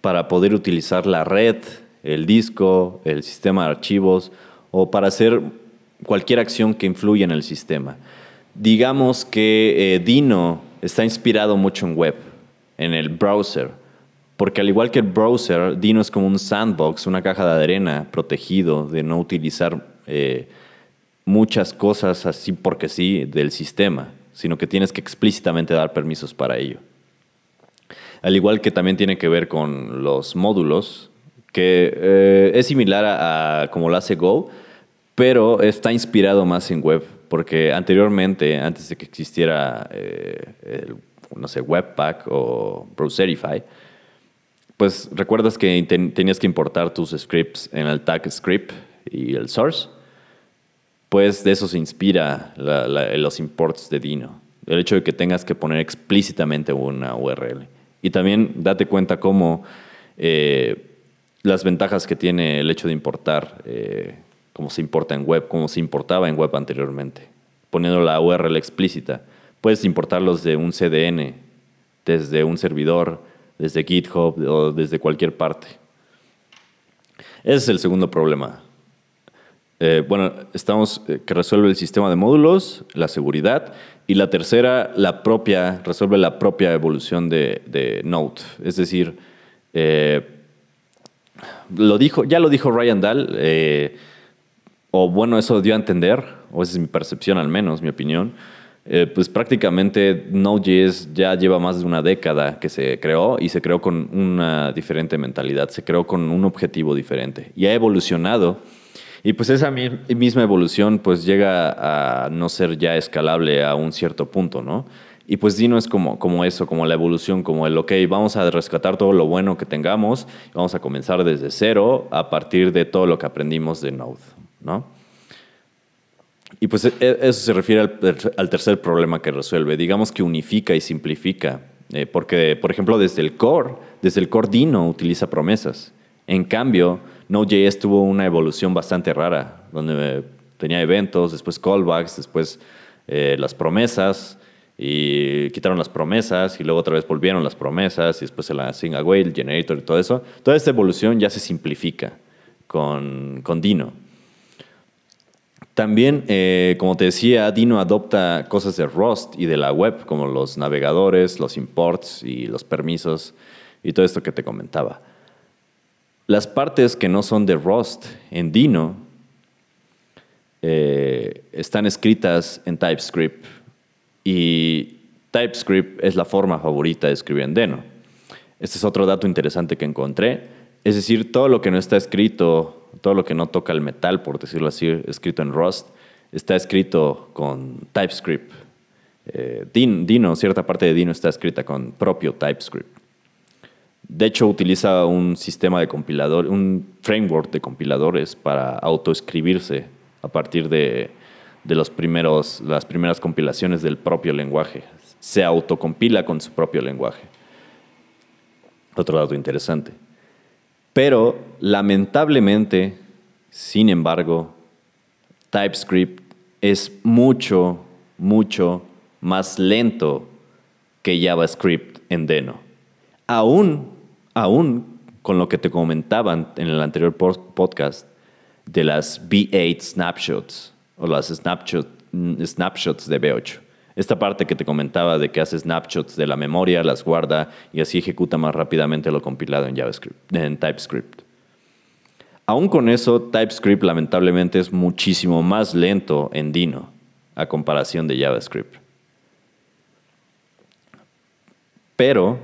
para poder utilizar la red, el disco, el sistema de archivos o para hacer cualquier acción que influya en el sistema. Digamos que eh, Dino está inspirado mucho en web, en el browser, porque al igual que el browser, Dino es como un sandbox, una caja de arena protegido de no utilizar eh, muchas cosas así porque sí del sistema, sino que tienes que explícitamente dar permisos para ello. Al igual que también tiene que ver con los módulos, que eh, es similar a, como lo hace Go, pero está inspirado más en web, porque anteriormente, antes de que existiera, eh, no sé, Webpack o Browserify, pues recuerdas que tenías que importar tus scripts en el tag script y el source. Pues de eso se inspira los imports de Dino. El hecho de que tengas que poner explícitamente una URL. Y también date cuenta cómo eh, las ventajas que tiene el hecho de importar, eh, como se importa en web, como se importaba en web anteriormente, poniendo la URL explícita. Puedes importarlos de un CDN, desde un servidor, desde GitHub o desde cualquier parte. Ese es el segundo problema. Eh, bueno, estamos que resuelve el sistema de módulos, la seguridad y la tercera, la propia, resuelve la propia evolución de, Node. Es decir, eh, lo dijo, ya lo dijo Ryan Dahl, eh, o bueno, eso dio a entender, o esa es mi percepción al menos, mi opinión. Eh, pues prácticamente Node.js ya lleva más de una década que se creó y se creó con una diferente mentalidad, se creó con un objetivo diferente y ha evolucionado y pues esa misma evolución pues llega a no ser ya escalable a un cierto punto, ¿no? Y pues Dino es como, como eso, como la evolución, como el, ok, vamos a rescatar todo lo bueno que tengamos, vamos a comenzar desde cero a partir de todo lo que aprendimos de Node, ¿no? Y pues e, eso se refiere al, tercer problema que resuelve. Digamos que unifica y simplifica. Eh, porque, por ejemplo, desde el core, desde el core Dino utiliza promesas. En cambio, Node.js tuvo una evolución bastante rara, donde tenía eventos, después callbacks, después eh, las promesas, y quitaron las promesas y luego otra vez volvieron las promesas y después se la Away, el generator y todo eso. Toda esta evolución ya se simplifica con, con Dino. También, eh, como te decía, Dino adopta cosas de Rust y de la web, como los navegadores, los imports y los permisos y todo esto que te comentaba. Las partes que no son de Rust en Dino eh, están escritas en TypeScript y TypeScript es la forma favorita de escribir en Deno. Este es otro dato interesante que encontré. Es decir, todo lo que no está escrito, todo lo que no toca el metal, por decirlo así, escrito en Rust, está escrito con TypeScript. Eh, Dino, cierta parte de Dino está escrita con propio TypeScript. De hecho, utiliza un sistema de compilador, un framework de compiladores para autoescribirse a partir de de los primeros, las primeras compilaciones del propio lenguaje. Se autocompila con su propio lenguaje. Otro dato interesante. Pero lamentablemente, sin embargo, TypeScript es mucho, mucho más lento que JavaScript en Deno. Aún, aún con lo que te comentaban en el anterior podcast de las V8 snapshots o las snapshots de B8. Esta parte que te comentaba de que hace snapshots de la memoria, las guarda y así ejecuta más rápidamente lo compilado en JavaScript, en TypeScript. Aún con eso, TypeScript lamentablemente es muchísimo más lento en Dino a comparación de JavaScript. Pero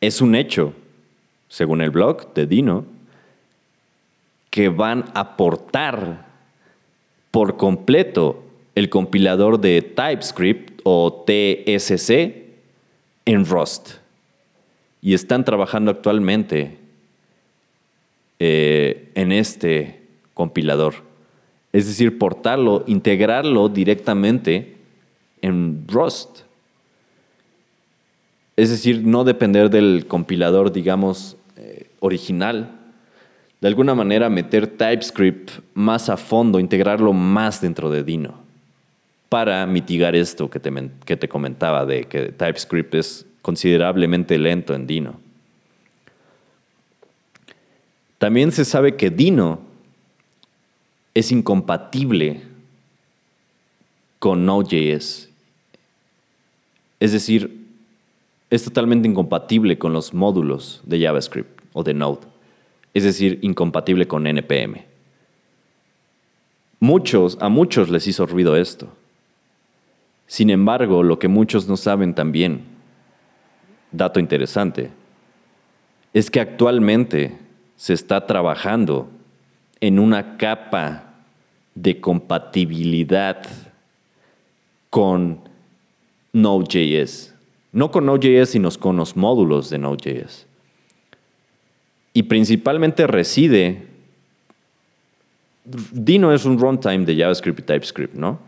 es un hecho, según el blog de Dino, que van a aportar por completo el compilador de TypeScript o TSC en Rust. Y están trabajando actualmente eh, en este compilador. Es decir, portarlo, integrarlo directamente en Rust. Es decir, no depender del compilador, digamos, eh, original, de alguna manera meter TypeScript más a fondo, integrarlo más dentro de Dino, para mitigar esto que te, que te comentaba de que TypeScript es considerablemente lento en Dino. También se sabe que Dino es incompatible con Node.js. Es decir, es totalmente incompatible con los módulos de JavaScript o de Node es decir, incompatible con NPM. Muchos, a muchos les hizo ruido esto. Sin embargo, lo que muchos no saben también, dato interesante, es que actualmente se está trabajando en una capa de compatibilidad con Node.js. No con Node.js, sino con los módulos de Node.js y principalmente reside. Dino es un runtime de JavaScript y TypeScript, ¿no?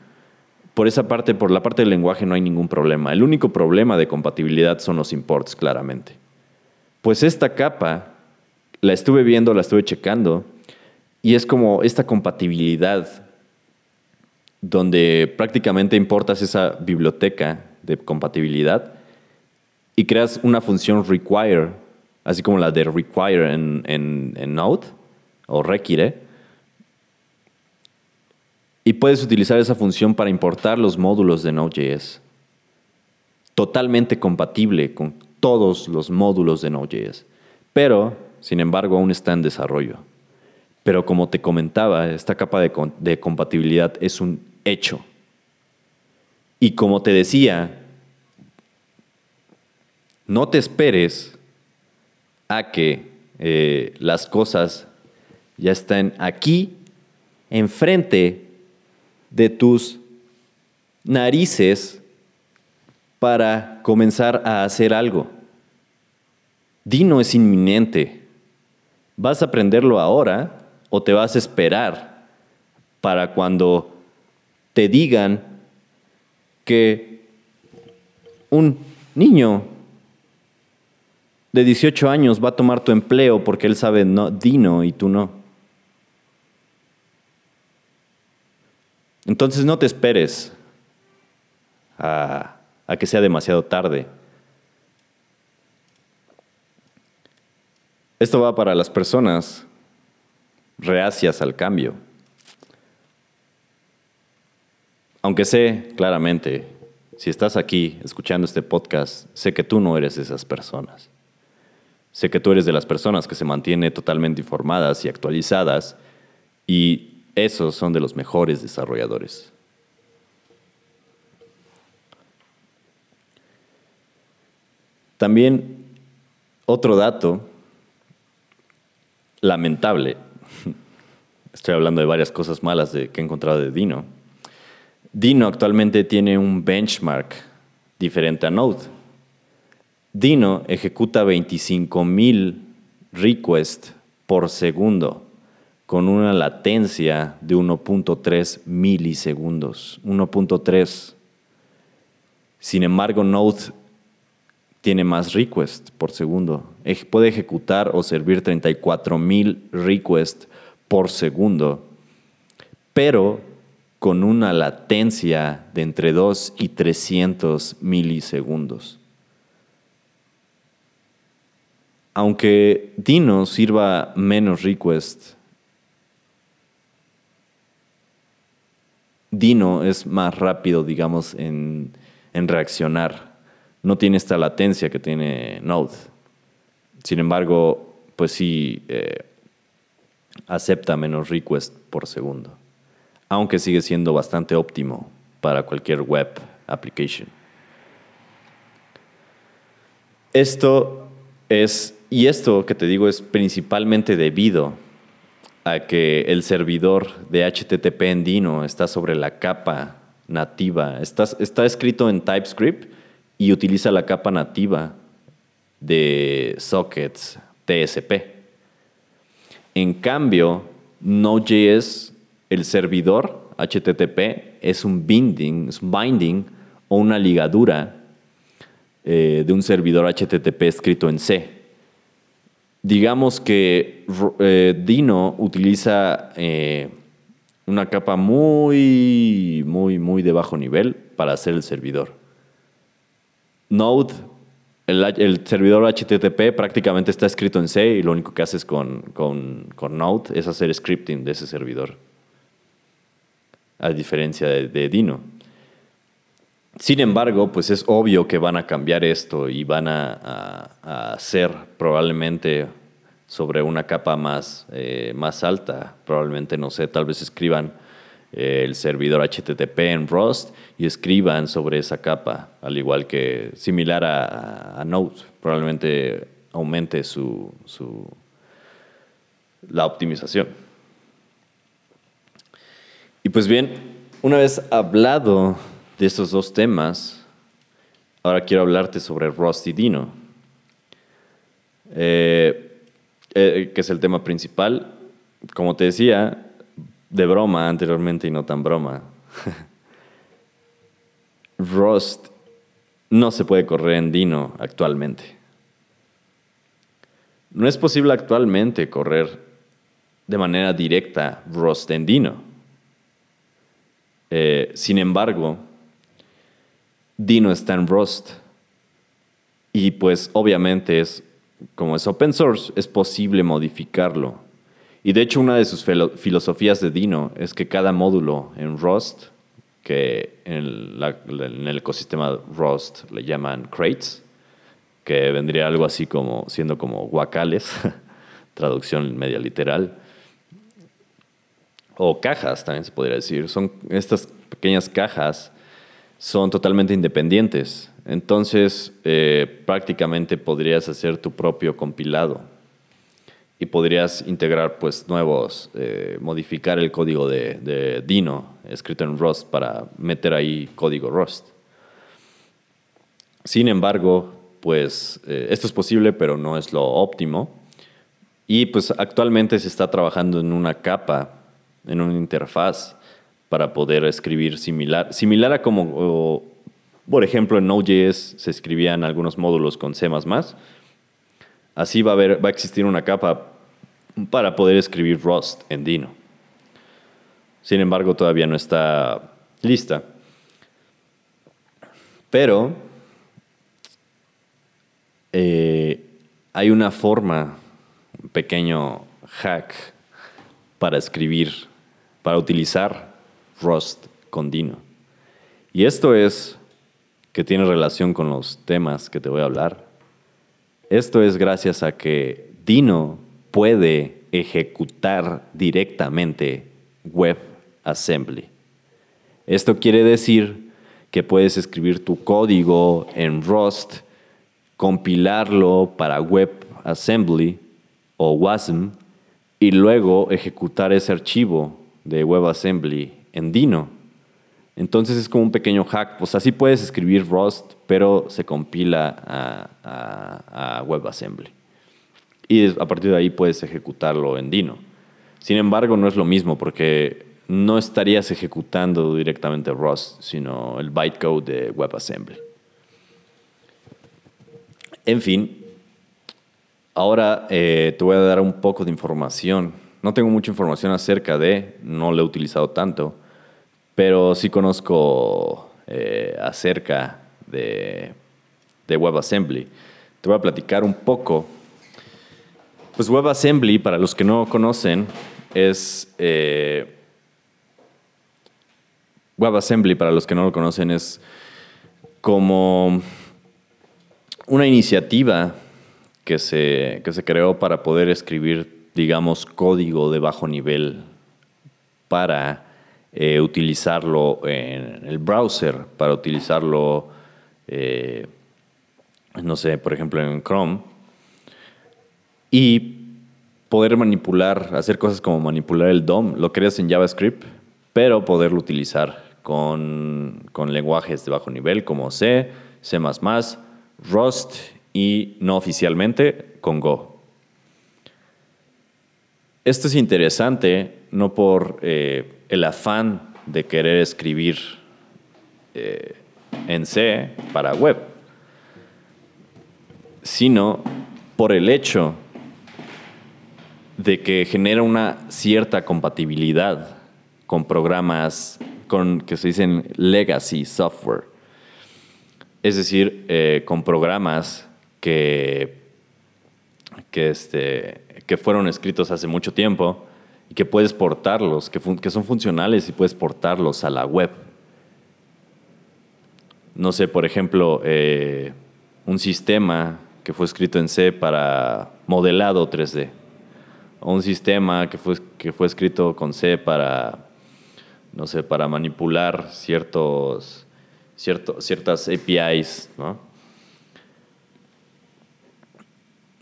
Por esa parte, por la parte del lenguaje no hay ningún problema. El único problema de compatibilidad son los imports, claramente. Pues esta capa la estuve viendo, la estuve checando, y es como esta compatibilidad donde prácticamente importas esa biblioteca de compatibilidad y creas una función require así como la de require en, en, Node o require. Y puedes utilizar esa función para importar los módulos de Node.js. Totalmente compatible con todos los módulos de Node.js. Pero, sin embargo, aún está en desarrollo. Pero como te comentaba, esta capa de, de compatibilidad es un hecho. Y como te decía, no te esperes a que eh, las cosas ya están aquí, enfrente de tus narices para comenzar a hacer algo. Dino es inminente. ¿Vas a aprenderlo ahora o te vas a esperar para cuando te digan que un niño de 18 años va a tomar tu empleo porque él sabe no, Dino y tú no. Entonces no te esperes a que sea demasiado tarde. Esto va para las personas reacias al cambio. Aunque sé claramente, si estás aquí escuchando este podcast, sé que tú no eres de esas personas. Sé que tú eres de las personas que se mantienen totalmente informadas y actualizadas y esos son de los mejores desarrolladores. También otro dato lamentable, *laughs* estoy hablando de varias cosas malas de, que he encontrado de Dino. Dino actualmente tiene un benchmark diferente a Node. Dino ejecuta 25.000 requests por segundo con una latencia de 1.3 milisegundos. 1.3. Sin embargo, Node tiene más requests por segundo. Puede ejecutar o servir 34.000 requests por segundo, pero con una latencia de entre 2 y 300 milisegundos. aunque Dino sirva menos request, Dino es más rápido, digamos, en, reaccionar. No tiene esta latencia que tiene Node. Sin embargo, pues sí, eh, acepta menos request por segundo. Aunque sigue siendo bastante óptimo para cualquier web application. Esto es y esto que te digo es principalmente debido a que el servidor de HTTP en Dino está sobre la capa nativa. Está, está escrito en TypeScript y utiliza la capa nativa de sockets TSP. En cambio, Node.js, el servidor HTTP, es un binding, un binding o una ligadura eh, de un servidor HTTP escrito en C. Digamos que eh, Dino utiliza eh, una capa muy, muy, muy de bajo nivel para hacer el servidor. Node, el, servidor HTTP prácticamente está escrito en C y lo único que haces con, con, Node es hacer scripting de ese servidor. A diferencia de Dino. Sin embargo, pues es obvio que van a cambiar esto y van a, hacer probablemente sobre una capa más, eh, más alta. Probablemente, no sé, tal vez escriban eh, el servidor HTTP en Rust y escriban sobre esa capa, al igual que similar a, Node. Probablemente aumente su, su, la optimización. Y pues bien, una vez hablado de estos dos temas, ahora quiero hablarte sobre Rust y Dino, eh, eh, que es el tema principal. Como te decía, de broma anteriormente y no tan broma. *laughs* Rust no se puede correr en Dino actualmente. No es posible actualmente correr de manera directa Rust en Dino. Eh, sin embargo, Dino está en Rust. Y pues obviamente es, como es open source, es posible modificarlo. Y de hecho una de sus filosofías de Dino es que cada módulo en Rust, que en, el ecosistema Rust le llaman crates, que vendría algo así como siendo como guacales, *laughs* traducción media literal, o cajas también se podría decir. Son estas pequeñas cajas son totalmente independientes. Entonces, eh, prácticamente podrías hacer tu propio compilado y podrías integrar pues nuevos, eh, modificar el código de, Dino escrito en Rust para meter ahí código Rust. Sin embargo, pues eh, esto es posible, pero no es lo óptimo. Y pues actualmente se está trabajando en una capa, en una interfaz para poder escribir similar, similar a como, por ejemplo, en Node.js se escribían algunos módulos con C++. Así va a, haber, va a existir una capa para poder escribir Rust en Dino. Sin embargo, todavía no está lista. Pero eh, hay una forma, un pequeño hack para escribir, para utilizar Rust con Dino. Y esto es que tiene relación con los temas que te voy a hablar. Esto es gracias a que Dino puede ejecutar directamente WebAssembly. Esto quiere decir que puedes escribir tu código en Rust, compilarlo para WebAssembly o WASM y luego ejecutar ese archivo de WebAssembly en Dino. Entonces es como un pequeño hack. Pues así puedes escribir Rust, pero se compila a, WebAssembly. Y a partir de ahí puedes ejecutarlo en Dino. Sin embargo, no es lo mismo porque no estarías ejecutando directamente Rust, sino el bytecode de WebAssembly. En fin, ahora eh, te voy a dar un poco de información. No tengo mucha información acerca de, no lo he utilizado tanto, pero sí conozco eh, acerca de, WebAssembly. Te voy a platicar un poco. Pues WebAssembly, para los que no conocen, es eh, WebAssembly, para los que no lo conocen, es como una iniciativa que se, se creó para poder escribir, digamos, código de bajo nivel para eh, utilizarlo en el browser, para utilizarlo, eh, no sé, por ejemplo, en Chrome, y poder manipular, hacer cosas como manipular el DOM, lo creas en JavaScript, pero poderlo utilizar con, lenguajes de bajo nivel como C, C ⁇ Rust y no oficialmente con Go. Esto es interesante no por eh, el afán de querer escribir eh, en C para web, sino por el hecho de que genera una cierta compatibilidad con programas con, que se dicen legacy software. Es decir, eh, con programas que, que, este, que fueron escritos hace mucho tiempo y que puedes portarlos, que, son funcionales y puedes portarlos a la web. No sé, por ejemplo, eh, un sistema que fue escrito en C para modelado 3D, o un sistema que fue, que fue escrito con C para no sé, para manipular ciertos, ciertas APIs, ¿no?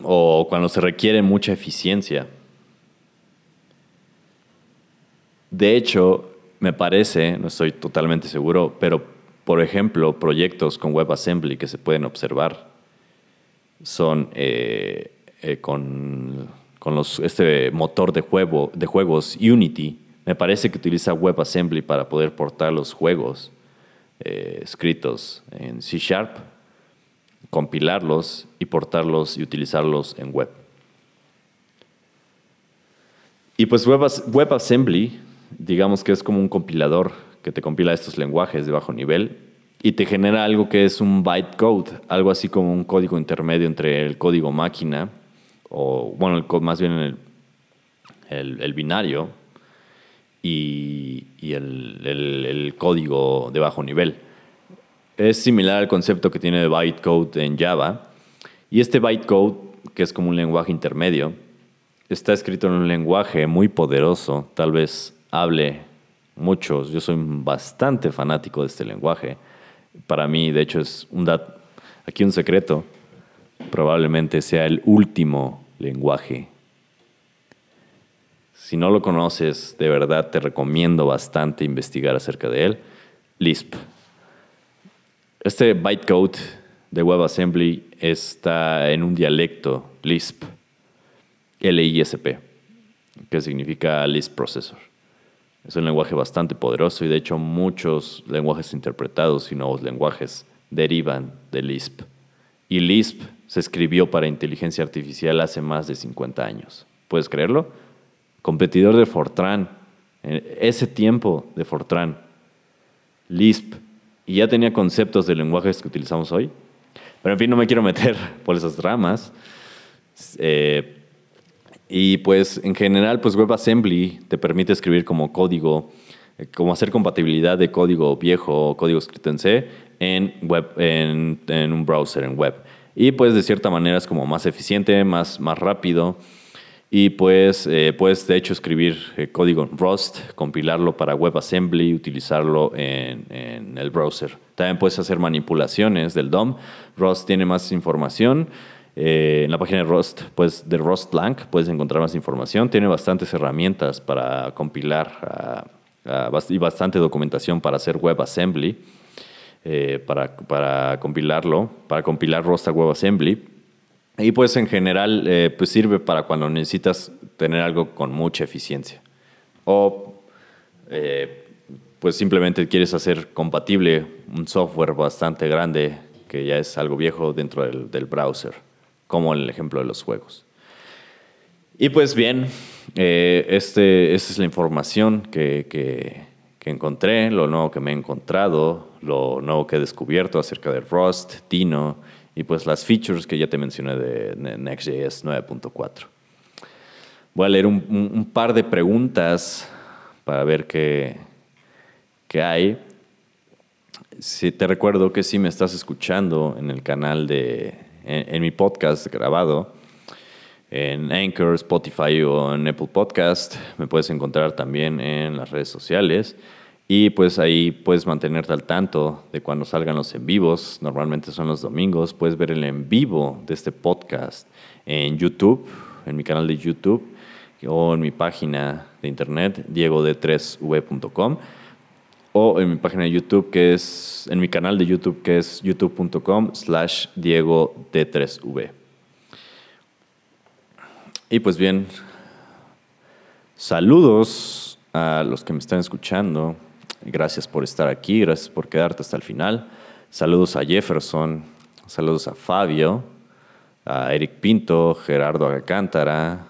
O cuando se requiere mucha eficiencia. De hecho, me parece, no estoy totalmente seguro, pero por ejemplo, proyectos con WebAssembly que se pueden observar son eh, eh, con, los, este motor de, juego, de juegos Unity me parece que utiliza WebAssembly para poder portar los juegos eh, escritos en C Sharp, compilarlos y portarlos y utilizarlos en web. Y pues WebAssembly, digamos que es como un compilador que te compila estos lenguajes de bajo nivel y te genera algo que es un bytecode, algo así como un código intermedio entre el código máquina, o bueno, más bien el binario, y, el, código de bajo nivel. Es similar al concepto que tiene de bytecode en Java. Y este bytecode, que es como un lenguaje intermedio, está escrito en un lenguaje muy poderoso. Tal vez hable muchos. Yo soy bastante fanático de este lenguaje. Para mí, de hecho, es un dat aquí un secreto. Probablemente sea el último lenguaje si no lo conoces, de verdad te recomiendo bastante investigar acerca de él. Lisp. Este bytecode de WebAssembly está en un dialecto Lisp, L-I-S-P, que significa Lisp Processor. Es un lenguaje bastante poderoso y de hecho muchos lenguajes interpretados y nuevos lenguajes derivan de Lisp. Y Lisp se escribió para inteligencia artificial hace más de 50 años. ¿Puedes creerlo? competidor de Fortran, ese tiempo de Fortran, Lisp y ya tenía conceptos de lenguajes que utilizamos hoy. Pero en fin, no me quiero meter *laughs* por esas ramas. Eh, y pues en general, pues WebAssembly te permite escribir como código, eh, como hacer compatibilidad de código viejo o código escrito en C en, web, en, un browser, en web. Y pues de cierta manera es como más eficiente, más, más rápido. Y pues eh, puedes de hecho escribir eh, código en Rust, compilarlo para WebAssembly, utilizarlo en, en, el browser. También puedes hacer manipulaciones del DOM. Rust tiene más información. Eh, en la página de Rust, pues de Rust.lang, puedes encontrar más información. Tiene bastantes herramientas para compilar y bastante documentación para hacer WebAssembly, eh, para, compilarlo, para compilar Rust a WebAssembly. Y pues en general eh, pues sirve para cuando necesitas tener algo con mucha eficiencia. O pues simplemente quieres hacer compatible un software bastante grande que ya es algo viejo dentro del, del browser como el ejemplo de los juegos. Y pues bien, eh, este, esta es la información que, que, encontré, lo nuevo que me he encontrado, lo nuevo que he descubierto acerca de Rust, Dino y pues las features que ya te mencioné de Next.js 9.4. Voy a leer un, un, par de preguntas para ver qué, qué hay. Si te recuerdo que si me estás escuchando en el canal de en, mi podcast grabado en Anchor, Spotify o en Apple Podcast. Me puedes encontrar también en las redes sociales. Y pues ahí puedes mantenerte al tanto de cuando salgan los en vivos. Normalmente son los domingos. Puedes ver el en vivo de este podcast en YouTube, en mi canal de YouTube o en mi página de internet, diegod3v.com o en mi página de YouTube, que es, en mi canal de YouTube, que es youtube.com slash Diego D3V. Y pues bien, saludos a los que me están escuchando. Gracias por estar aquí, gracias por quedarte hasta el final. Saludos a Jefferson, saludos a Fabio, a Eric Pinto, Gerardo Alcántara,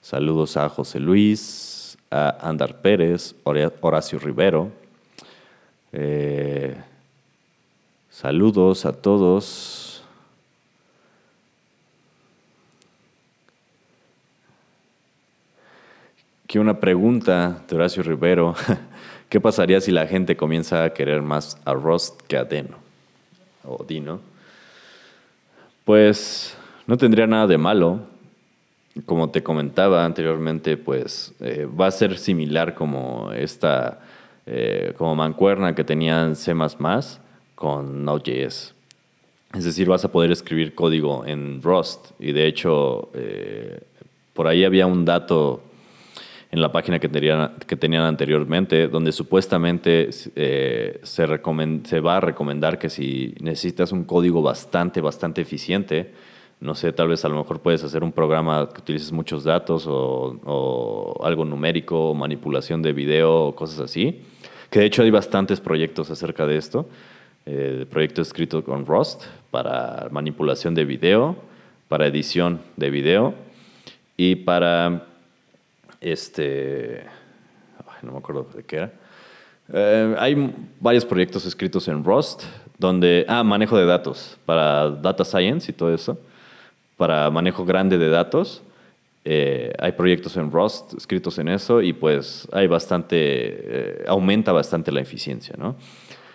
saludos a José Luis, a Andar Pérez, Horacio Rivero, eh, saludos a todos. Aquí una pregunta de Horacio Rivero. *laughs* ¿Qué pasaría si la gente comienza a querer más a Rust que a Deno? O Dino. Pues no tendría nada de malo. Como te comentaba anteriormente, pues eh, va a ser similar como esta eh, como mancuerna que tenían C con Node.js. Es decir, vas a poder escribir código en Rust. Y de hecho, eh, por ahí había un dato en la página que tenían, que tenían anteriormente, donde supuestamente eh, se, va a recomendar que si necesitas un código bastante, bastante eficiente, no sé, tal vez a lo mejor puedes hacer un programa que utilices muchos datos o, o algo numérico, manipulación de video, o cosas así que de hecho hay bastantes proyectos acerca de esto. Eh, proyectos escritos con Rust para manipulación de video, para edición de video y para este. no me acuerdo de qué era. Eh, hay varios proyectos escritos en Rust donde. Ah, manejo de datos, para data science y todo eso, para manejo grande de datos. Eh, hay proyectos en Rust escritos en eso y pues hay bastante, eh, aumenta bastante la eficiencia, ¿no?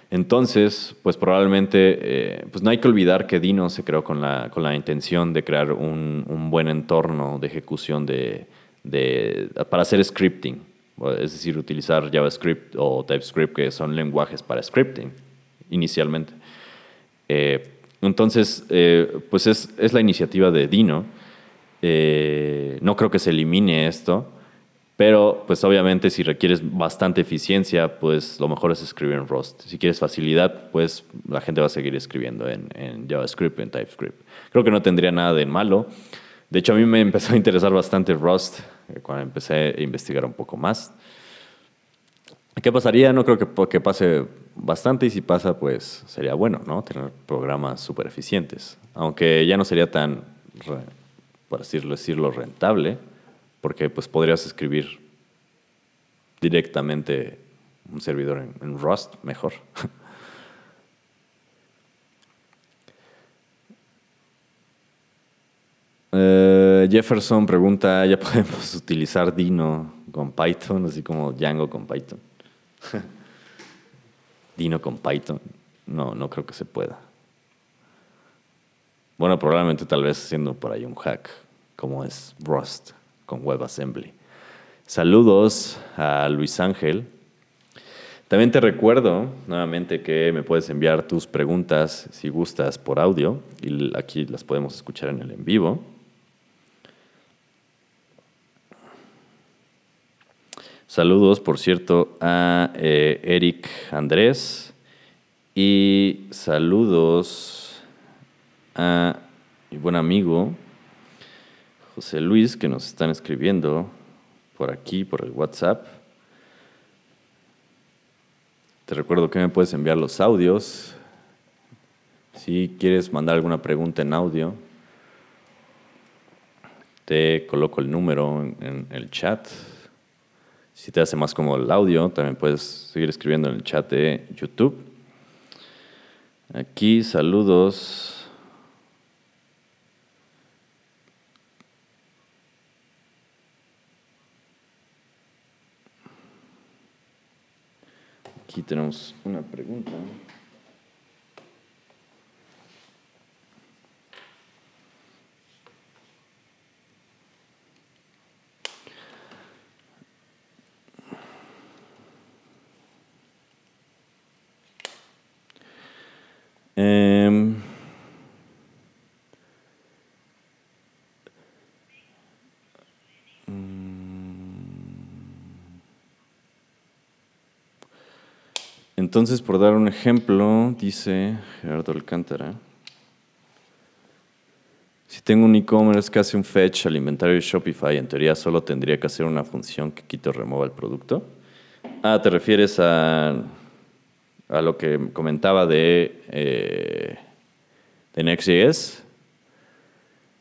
Entonces, pues probablemente, eh, pues no hay que olvidar que Dino se creó con la, con la intención de crear un, un buen entorno de ejecución de, de, para hacer scripting, es decir, utilizar JavaScript o TypeScript, que son lenguajes para scripting inicialmente. entonces, pues es, es la iniciativa de Dino eh, no creo que se elimine esto, pero pues obviamente si requieres bastante eficiencia, pues lo mejor es escribir en Rust. Si quieres facilidad, pues la gente va a seguir escribiendo en, JavaScript, en TypeScript. Creo que no tendría nada de malo. De hecho, a mí me *laughs* empezó a interesar bastante Rust eh, cuando empecé a investigar un poco más. ¿Qué pasaría? No creo que, que pase bastante y si pasa, pues sería bueno, ¿no? Tener programas súper eficientes. Aunque ya no sería tan por decirlo, decirlo rentable, porque pues podrías escribir directamente un servidor en, Rust mejor. *laughs* Eh, Jefferson pregunta, ah, ¿ya podemos utilizar Dino con Python, así como Django con Python? *laughs* Dino con Python. No, no creo que se pueda. Bueno, probablemente tal vez haciendo por ahí un hack, como es Rust con WebAssembly. Saludos a Luis Ángel. También te recuerdo nuevamente que me puedes enviar tus preguntas si gustas por audio y aquí las podemos escuchar en el en vivo. Saludos, por cierto, a eh, Eric Andrés y saludos a mi buen amigo José Luis que nos están escribiendo por aquí, por el WhatsApp. Te recuerdo que me puedes enviar los audios. Si quieres mandar alguna pregunta en audio, te coloco el número en, el chat. Si te hace más como el audio, también puedes seguir escribiendo en el chat de YouTube. Aquí, saludos. Aquí tenemos una pregunta. Eh, Entonces, por dar un ejemplo, dice Gerardo Alcántara, si tengo un e-commerce que hace un fetch al inventario de Shopify, en teoría solo tendría que hacer una función que quite o remueva el producto. Ah, ¿te refieres a, a lo que comentaba de, eh, de Next.js?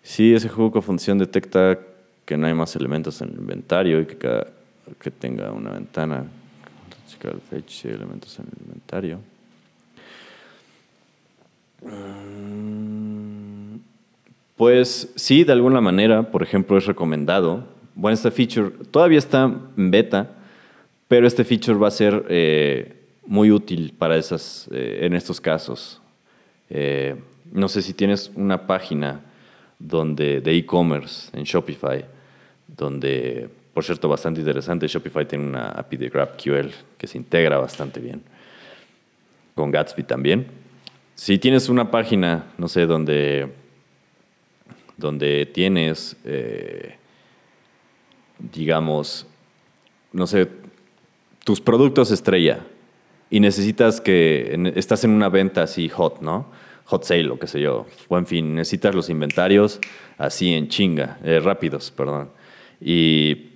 Sí, ese juego función detecta que no hay más elementos en el inventario y que, cada, que tenga una ventana el fetch elementos en el inventario. Mm, pues sí, de alguna manera, por ejemplo, es recomendado. Bueno, este feature todavía está en beta, pero este feature va a ser eh, muy útil para esas, eh, en estos casos. Eh, no sé si tienes una página donde, de e-commerce en Shopify, donde por cierto, bastante interesante. Shopify tiene una API de GraphQL que se integra bastante bien. Con Gatsby también. Si tienes una página, no sé, donde, donde tienes, eh, digamos, no sé, tus productos estrella y necesitas que, estás en una venta así hot, ¿no? Hot sale o qué sé yo. O en fin, necesitas los inventarios así en chinga, eh, rápidos, perdón. Y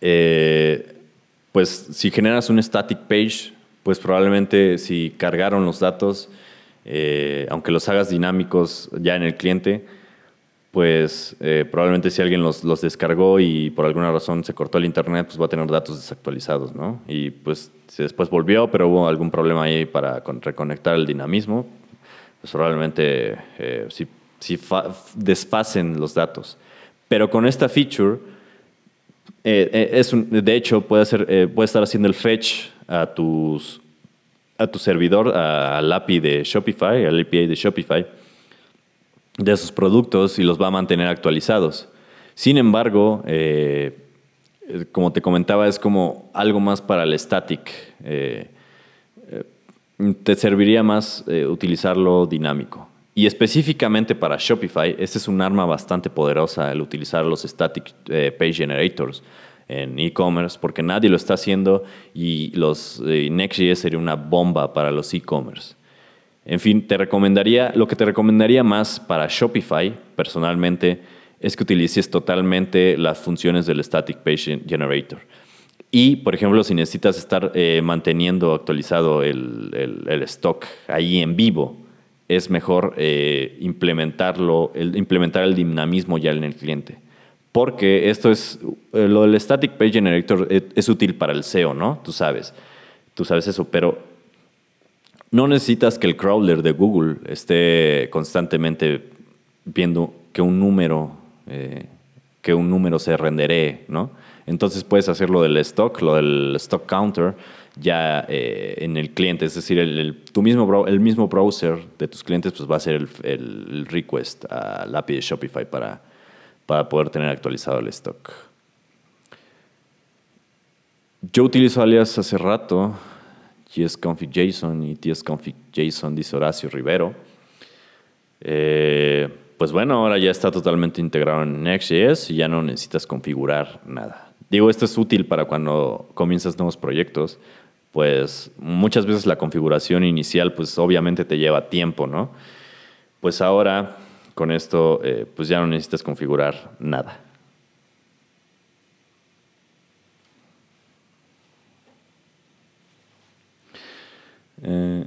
eh, pues si generas un static page, pues probablemente si cargaron los datos, eh, aunque los hagas dinámicos ya en el cliente, pues eh, probablemente si alguien los, descargó y por alguna razón se cortó el internet, pues va a tener datos desactualizados, ¿no? Y pues si después volvió, pero hubo algún problema ahí para reconectar el dinamismo, pues probablemente si, si desfasen los datos. Pero con esta feature eh, eh, es de hecho, eh, puede estar haciendo el fetch a, tus, a tu servidor, al API de Shopify, al API de Shopify, de sus productos y los va a mantener actualizados. Sin embargo, como te comentaba, es como algo más para el static. te serviría más utilizarlo dinámico. Y específicamente para Shopify, este es un arma bastante poderosa el utilizar los static eh, page generators en e-commerce, porque nadie lo está haciendo y los eh, Next.js sería una bomba para los e-commerce. En fin, te recomendaría, lo que te recomendaría más para Shopify, personalmente, es que utilices totalmente las funciones del Static Page Generator. Y, por ejemplo, si necesitas estar eh, manteniendo actualizado el, el stock ahí en vivo, es mejor eh, implementarlo, implementar el dinamismo ya en el cliente. Porque esto es, eh, lo del Static Page Generator es, útil para el SEO, ¿no? Tú sabes, tú sabes eso, pero no necesitas que el crawler de Google esté constantemente viendo que un número, eh, que un número se renderee, ¿no? Entonces puedes hacer lo del stock, lo del stock counter, ya eh, en el cliente, es decir, el, tu mismo, el mismo browser de tus clientes pues va a hacer el, el request al API de Shopify para, para poder tener actualizado el stock. Yo utilizo alias hace rato, tsconfig.json y tsconfig.json, dice Horacio Rivero. Eh, pues bueno, ahora ya está totalmente integrado en Next.js y ya no necesitas configurar nada. Digo, esto es útil para cuando comienzas nuevos proyectos, pues muchas veces la configuración inicial, pues obviamente te lleva tiempo, ¿no? Pues ahora con esto, eh, pues ya no necesitas configurar nada. Eh,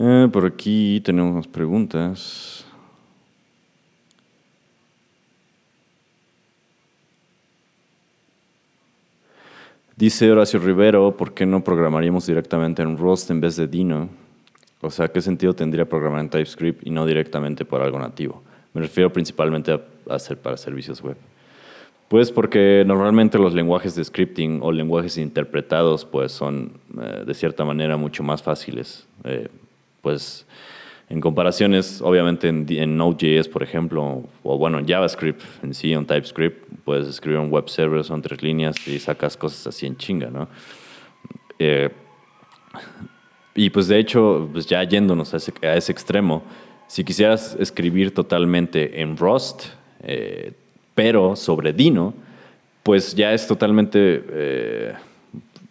Eh, por aquí tenemos preguntas. Dice Horacio Rivero, ¿por qué no programaríamos directamente en Rust en vez de Dino? O sea, ¿qué sentido tendría programar en TypeScript y no directamente por algo nativo? Me refiero principalmente a hacer para servicios web. Pues porque normalmente los lenguajes de scripting o lenguajes interpretados pues son eh, de cierta manera mucho más fáciles. Eh, pues en comparaciones, obviamente en, Node.js, por ejemplo, o bueno, en JavaScript en sí, en TypeScript, puedes escribir un web server, son tres líneas y sacas cosas así en chinga, ¿no? Eh, y pues de hecho, pues ya yéndonos a ese, extremo, si quisieras escribir totalmente en Rust, eh, pero sobre Dino, pues ya es totalmente... Eh,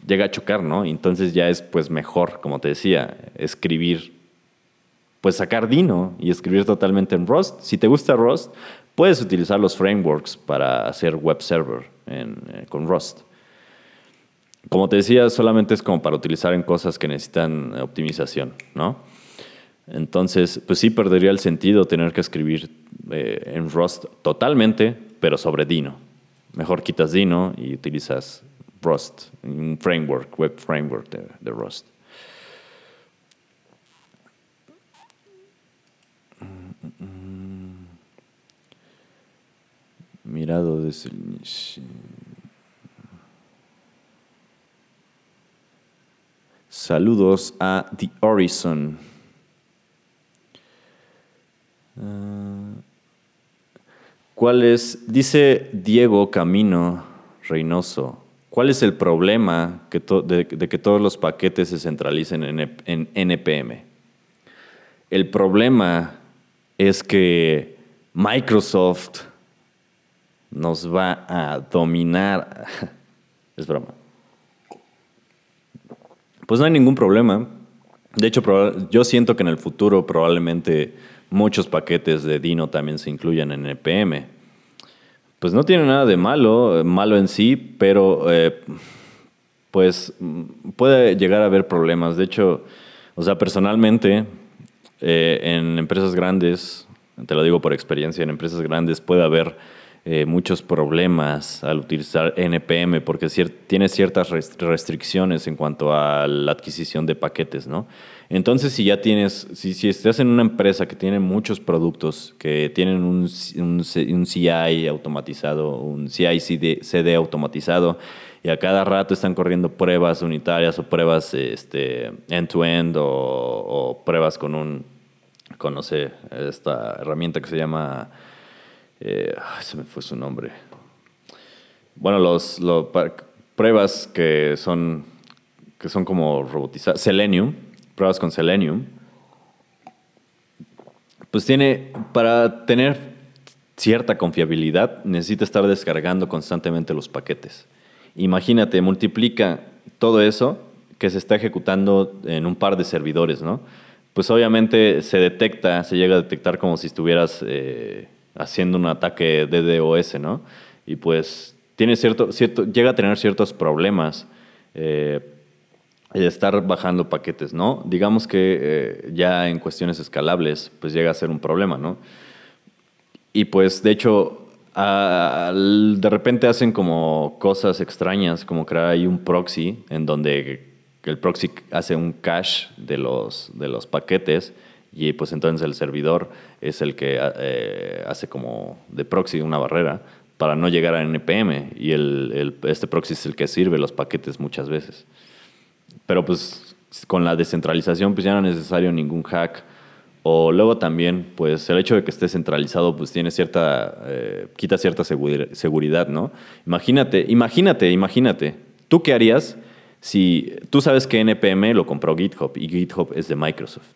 llega a chocar, ¿no? Entonces ya es pues mejor, como te decía, escribir pues sacar Dino y escribir totalmente en Rust. Si te gusta Rust, puedes utilizar los frameworks para hacer web server eh, con Rust. Como te decía, solamente es como para utilizar en cosas que necesitan optimización, ¿no? Entonces, pues sí perdería el sentido tener que escribir eh, en Rust totalmente, pero sobre Dino. Mejor quitas Dino y utilizas Rust, un framework, web framework de Rust. Mirado desde el. Saludos a The Horizon. Ah, ¿Cuál es, dice Diego Camino Reynoso, cuál es el problema de, que todos los paquetes se centralicen en NPM? El problema es que Microsoft nos va a dominar. *laughs* Es broma. Pues no hay ningún problema. De hecho, yo siento que en el futuro probablemente muchos paquetes de Dino también se incluyan en EPM. Pues no tiene nada de malo, malo en sí, pero eh, pues puede llegar a haber problemas. De hecho, o sea, personalmente, eh, en empresas grandes, te lo digo por experiencia, en empresas grandes puede haber eh, muchos problemas al utilizar NPM porque tiene ciertas restricciones en cuanto a la adquisición de paquetes, ¿no? Entonces, si ya tienes, si, si estás en una empresa que tiene muchos productos, que tienen un, un, CI automatizado, un CI CD, automatizado, y a cada rato están corriendo pruebas unitarias o pruebas este, end-to-end o, pruebas con un, con, no sé, esta herramienta que se llama eh, se me fue su nombre. Bueno, los, pruebas que son, que son como robotizadas, Selenium, pruebas con Selenium, pues tiene, para tener cierta confiabilidad, necesita estar descargando constantemente los paquetes. Imagínate, multiplica todo eso que se está ejecutando en un par de servidores, ¿no? pues obviamente se detecta, se llega a detectar como si estuvieras eh, haciendo un ataque DDoS, ¿no? Y pues tiene cierto, cierto, llega a tener ciertos problemas eh, el estar bajando paquetes, ¿no? Digamos que eh, ya en cuestiones escalables, pues llega a ser un problema, ¿no? Y pues de hecho, de repente hacen como cosas extrañas, como crear ahí un proxy en donde el proxy hace un cache de los, de los paquetes y pues entonces el servidor es el que eh, hace como de proxy una barrera para no llegar a NPM y el, este proxy es el que sirve los paquetes muchas veces. Pero pues con la descentralización pues ya no es necesario ningún hack o luego también pues el hecho de que esté centralizado pues tiene cierta, eh, quita cierta seguridad, ¿no? Imagínate, imagínate, imagínate, ¿tú qué harías si tú sabes que NPM lo compró GitHub y GitHub es de Microsoft,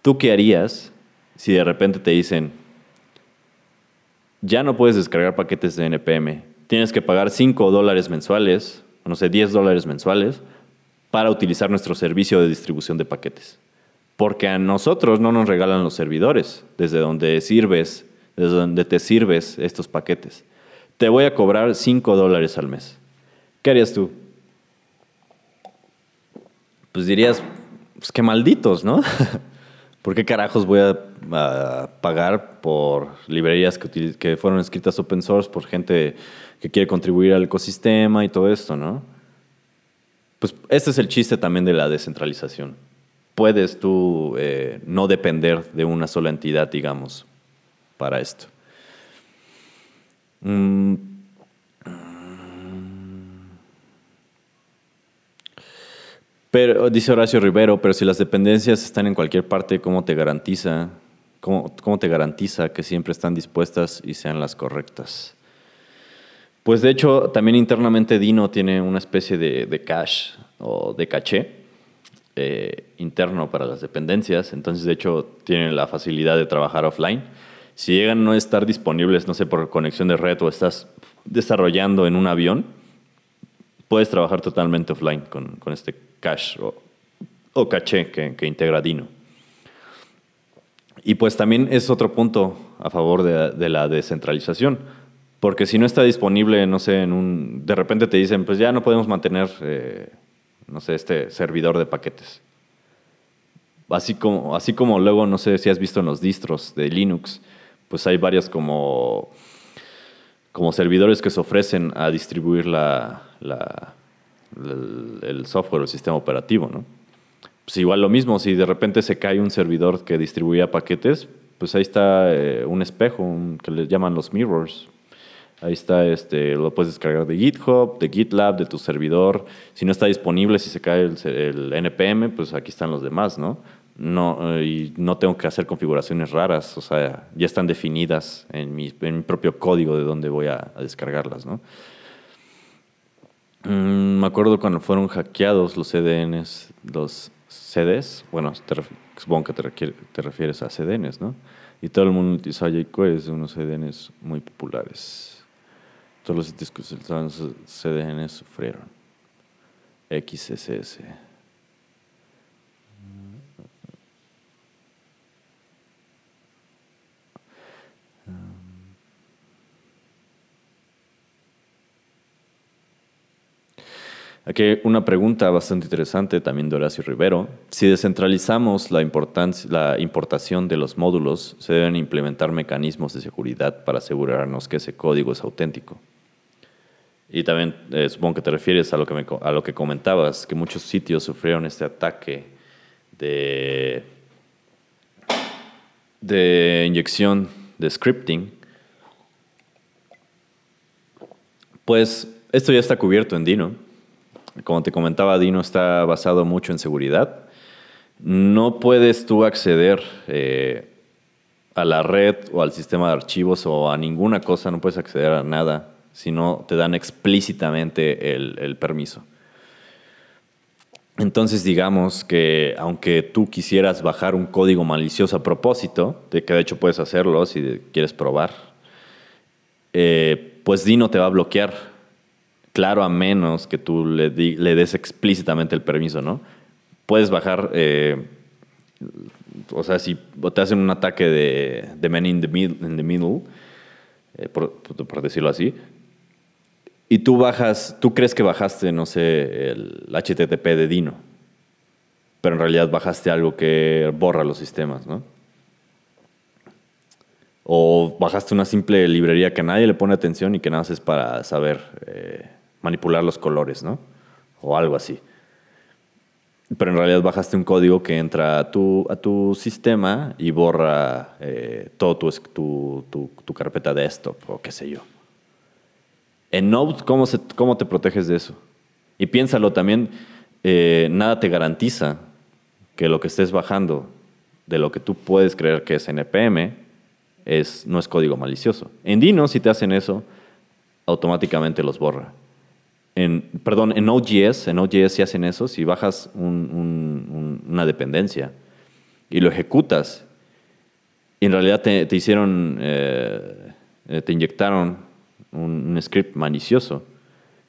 ¿tú qué harías si de repente te dicen, ya no puedes descargar paquetes de NPM, tienes que pagar 5 dólares mensuales, no sé, 10 dólares mensuales para utilizar nuestro servicio de distribución de paquetes? Porque a nosotros no nos regalan los servidores desde donde sirves, desde donde te sirves estos paquetes. Te voy a cobrar 5 dólares al mes. ¿Qué harías tú? pues dirías, pues qué malditos, ¿no? *laughs* ¿Por qué carajos voy a, pagar por librerías que, que, fueron escritas open source por gente que quiere contribuir al ecosistema y todo esto, ¿no? Pues este es el chiste también de la descentralización. Puedes tú eh, no depender de una sola entidad, digamos, para esto. Mm, Pero, dice Horacio Rivero, pero si las dependencias están en cualquier parte, ¿cómo te garantiza, cómo, te garantiza que siempre están dispuestas y sean las correctas? Pues de hecho, también internamente Dino tiene una especie de, cache o de caché eh, interno para las dependencias. Entonces, de hecho, tienen la facilidad de trabajar offline. Si llegan a no estar disponibles, no sé, por conexión de red o estás desarrollando en un avión, puedes trabajar totalmente offline con, con este cache o, caché que, integra Dino. Y pues también es otro punto a favor de, la descentralización, porque si no está disponible, no sé, en un, de repente te dicen, pues ya no podemos mantener, eh, no sé, este servidor de paquetes. Así como, así como luego, no sé si has visto en los distros de Linux, pues hay varios como, como servidores que se ofrecen a distribuir la, el, software el sistema operativo, ¿no? Pues igual lo mismo, si de repente se cae un servidor que distribuía paquetes, pues ahí está eh, un espejo que le llaman los mirrors. Ahí está, este, lo puedes descargar de GitHub, de GitLab, de tu servidor. Si no está disponible, si se cae el, NPM, pues aquí están los demás, ¿no? No, y no tengo que hacer configuraciones raras, o sea, ya están definidas en mi, en mi propio código de dónde voy a, descargarlas, ¿no? Mm, me acuerdo cuando fueron hackeados los CDNs, los CDs. Bueno, supongo que te, refieres a CDNs, ¿no? Y todo el mundo utilizaba jQuery, unos CDNs muy populares. Todos los que utilizaban CDNs sufrieron. XSS. Aquí hay una pregunta bastante interesante también de Horacio Rivero. Si descentralizamos la, la importación de los módulos, se deben implementar mecanismos de seguridad para asegurarnos que ese código es auténtico. Y también eh, supongo que te refieres a lo que, a lo que comentabas, que muchos sitios sufrieron este ataque de, de inyección de scripting. Pues esto ya está cubierto en Dino como te comentaba, Dino está basado mucho en seguridad. No puedes tú acceder eh, a la red o al sistema de archivos o a ninguna cosa, no puedes acceder a nada si no te dan explícitamente el, permiso. Entonces digamos que aunque tú quisieras bajar un código malicioso a propósito, de que de hecho puedes hacerlo si quieres probar, eh, pues Dino te va a bloquear Claro, a menos que tú le, le des explícitamente el permiso, ¿no? Puedes bajar, eh, o sea, si te hacen un ataque de, de man in the, middle, eh, por, decirlo así, y tú bajas, tú crees que bajaste, no sé, el HTTP de Dino, pero en realidad bajaste algo que borra los sistemas, ¿no? O bajaste una simple librería que nadie le pone atención y que nada más es para saber eh, manipular los colores, ¿no? O algo así. Pero en realidad bajaste un código que entra a tu, a tu sistema y borra eh, todo tu, tu, tu, carpeta desktop o qué sé yo. En Node, ¿cómo, te proteges de eso? Y piénsalo también, eh, nada te garantiza que lo que estés bajando de lo que tú puedes creer que es NPM es, no es código malicioso. En Dino, si te hacen eso, automáticamente los borra en, perdón, en Node.js, en Node.js si hacen eso, si bajas una dependencia y lo ejecutas, y en realidad te, hicieron, eh, eh, te inyectaron un, script malicioso,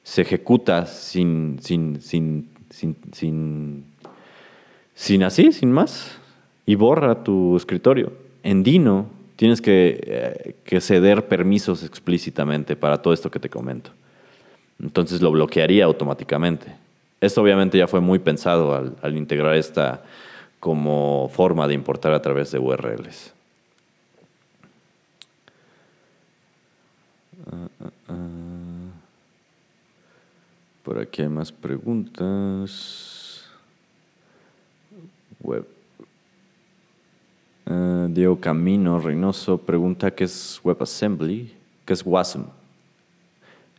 se ejecuta sin, sin, sin, sin, sin, así, sin más, y borra tu escritorio. En Dino tienes que, eh, que ceder permisos explícitamente para todo esto que te comento. Entonces lo bloquearía automáticamente. Esto obviamente ya fue muy pensado al, integrar esta como forma de importar a través de URLs. Ah, ah, ah. Por aquí hay más preguntas. Web. Diego Camino Reynoso pregunta qué es WebAssembly, qué es WASM.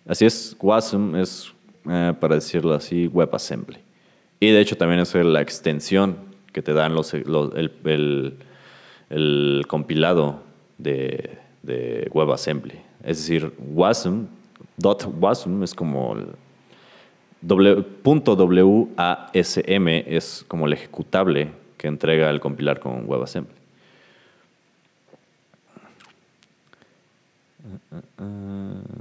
Así es, WASM es, eh, para decirlo así, WebAssembly. Y de hecho también es la extensión que te dan los, el, compilado de, WebAssembly. Es decir, WASM, .wasm es como el .wasm es como el ejecutable que entrega el compilar con WebAssembly. Uh.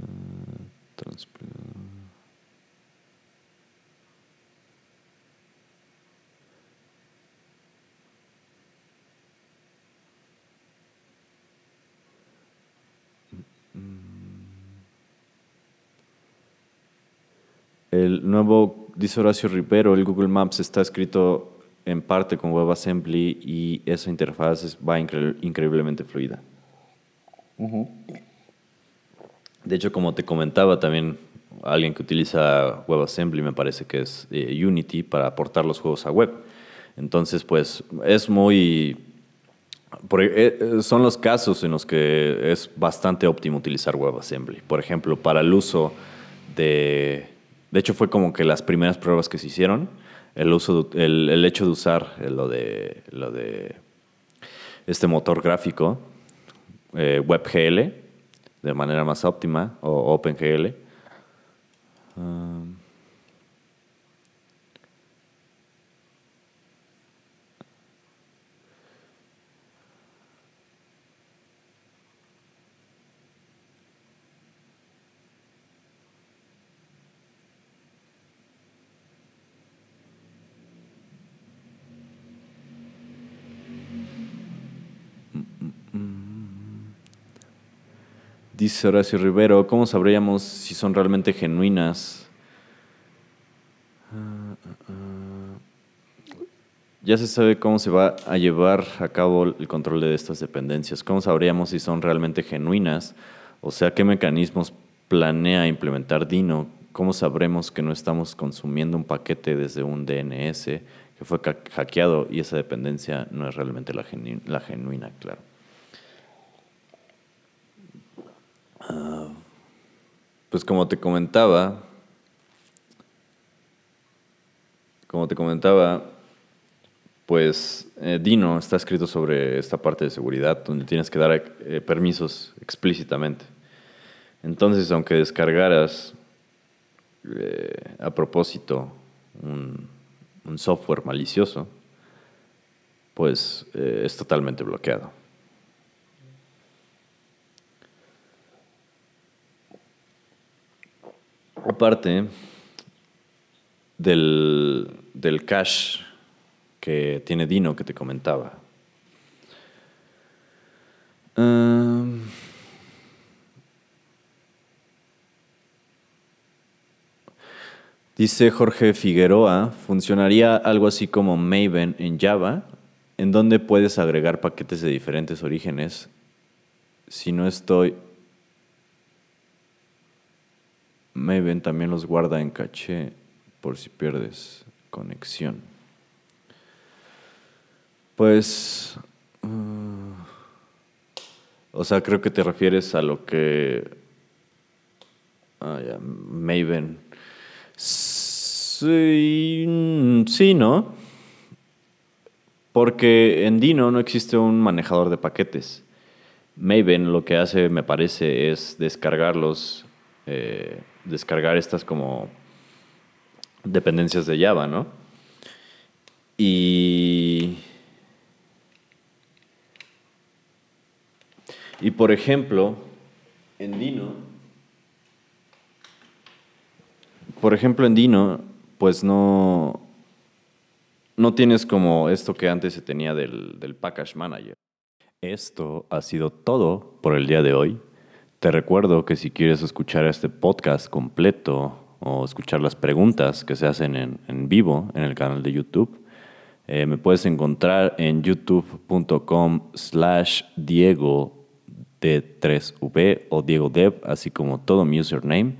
El nuevo, dice Horacio Rivero, el Google Maps está escrito en parte con WebAssembly y esa interfaz va increíblemente fluida. De hecho, como te comentaba también, alguien que utiliza WebAssembly me parece que es eh, Unity para aportar los juegos a web. Entonces, pues es muy... Eh, son los casos en los que es bastante óptimo utilizar WebAssembly. Por ejemplo, para el uso de... De hecho, fue como que las primeras pruebas que se hicieron, el, uso, el, hecho de usar lo de, lo de este motor gráfico, eh, WebGL, de manera más óptima, o OpenGL. Um, Dice Horacio Rivero, ¿cómo sabríamos si son realmente genuinas? Ya se sabe cómo se va a llevar a cabo el control de estas dependencias. ¿Cómo sabríamos si son realmente genuinas? O sea, ¿qué mecanismos planea implementar Dino? ¿Cómo sabremos que no estamos consumiendo un paquete desde un DNS que fue hackeado y esa dependencia no es realmente la, la genuina, claro? Pues como te comentaba, como te comentaba, pues eh, Dino está escrito sobre esta parte de seguridad donde tienes que dar eh, permisos explícitamente. Entonces, aunque descargaras eh, a propósito un, un, software malicioso, pues es totalmente bloqueado. Aparte del, cache que tiene Dino que te comentaba, Um, dice Jorge Figueroa, funcionaría algo así como Maven en Java, en donde puedes agregar paquetes de diferentes orígenes. Si no estoy... Maven también los guarda en caché por si pierdes conexión. Pues... Uh, o sea, creo que te refieres a lo que... Ah, ya, Maven. Sí, sí, ¿no? Porque en Dino no existe un manejador de paquetes. Maven lo que hace, me parece, es descargarlos, eh, descargar estas como dependencias de Java, ¿no? Y Y por ejemplo, en Dino, por ejemplo, en Dino, pues no, no tienes como esto que antes se tenía del, del Package Manager. Esto ha sido todo por el día de hoy. Te recuerdo que si quieres escuchar este podcast completo o escuchar las preguntas que se hacen en, en vivo en el canal de YouTube, eh, me puedes encontrar en youtube.com slash Diego D3V o Diego Dev, así como todo mi username.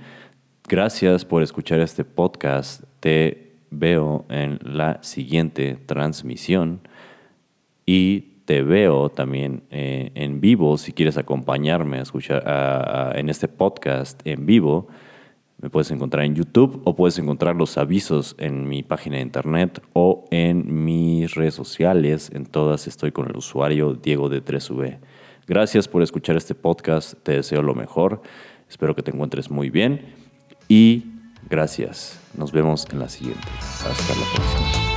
Gracias por escuchar este podcast. Te veo en la siguiente transmisión y te veo también eh, en vivo si quieres acompañarme a escuchar en este podcast en vivo. Me puedes encontrar en YouTube o puedes encontrar los avisos en mi página de internet o en mis redes sociales. En todas estoy con el usuario Diego de 3V. Gracias por escuchar este podcast. Te deseo lo mejor. Espero que te encuentres muy bien. Y gracias. Nos vemos en la siguiente. Hasta la próxima.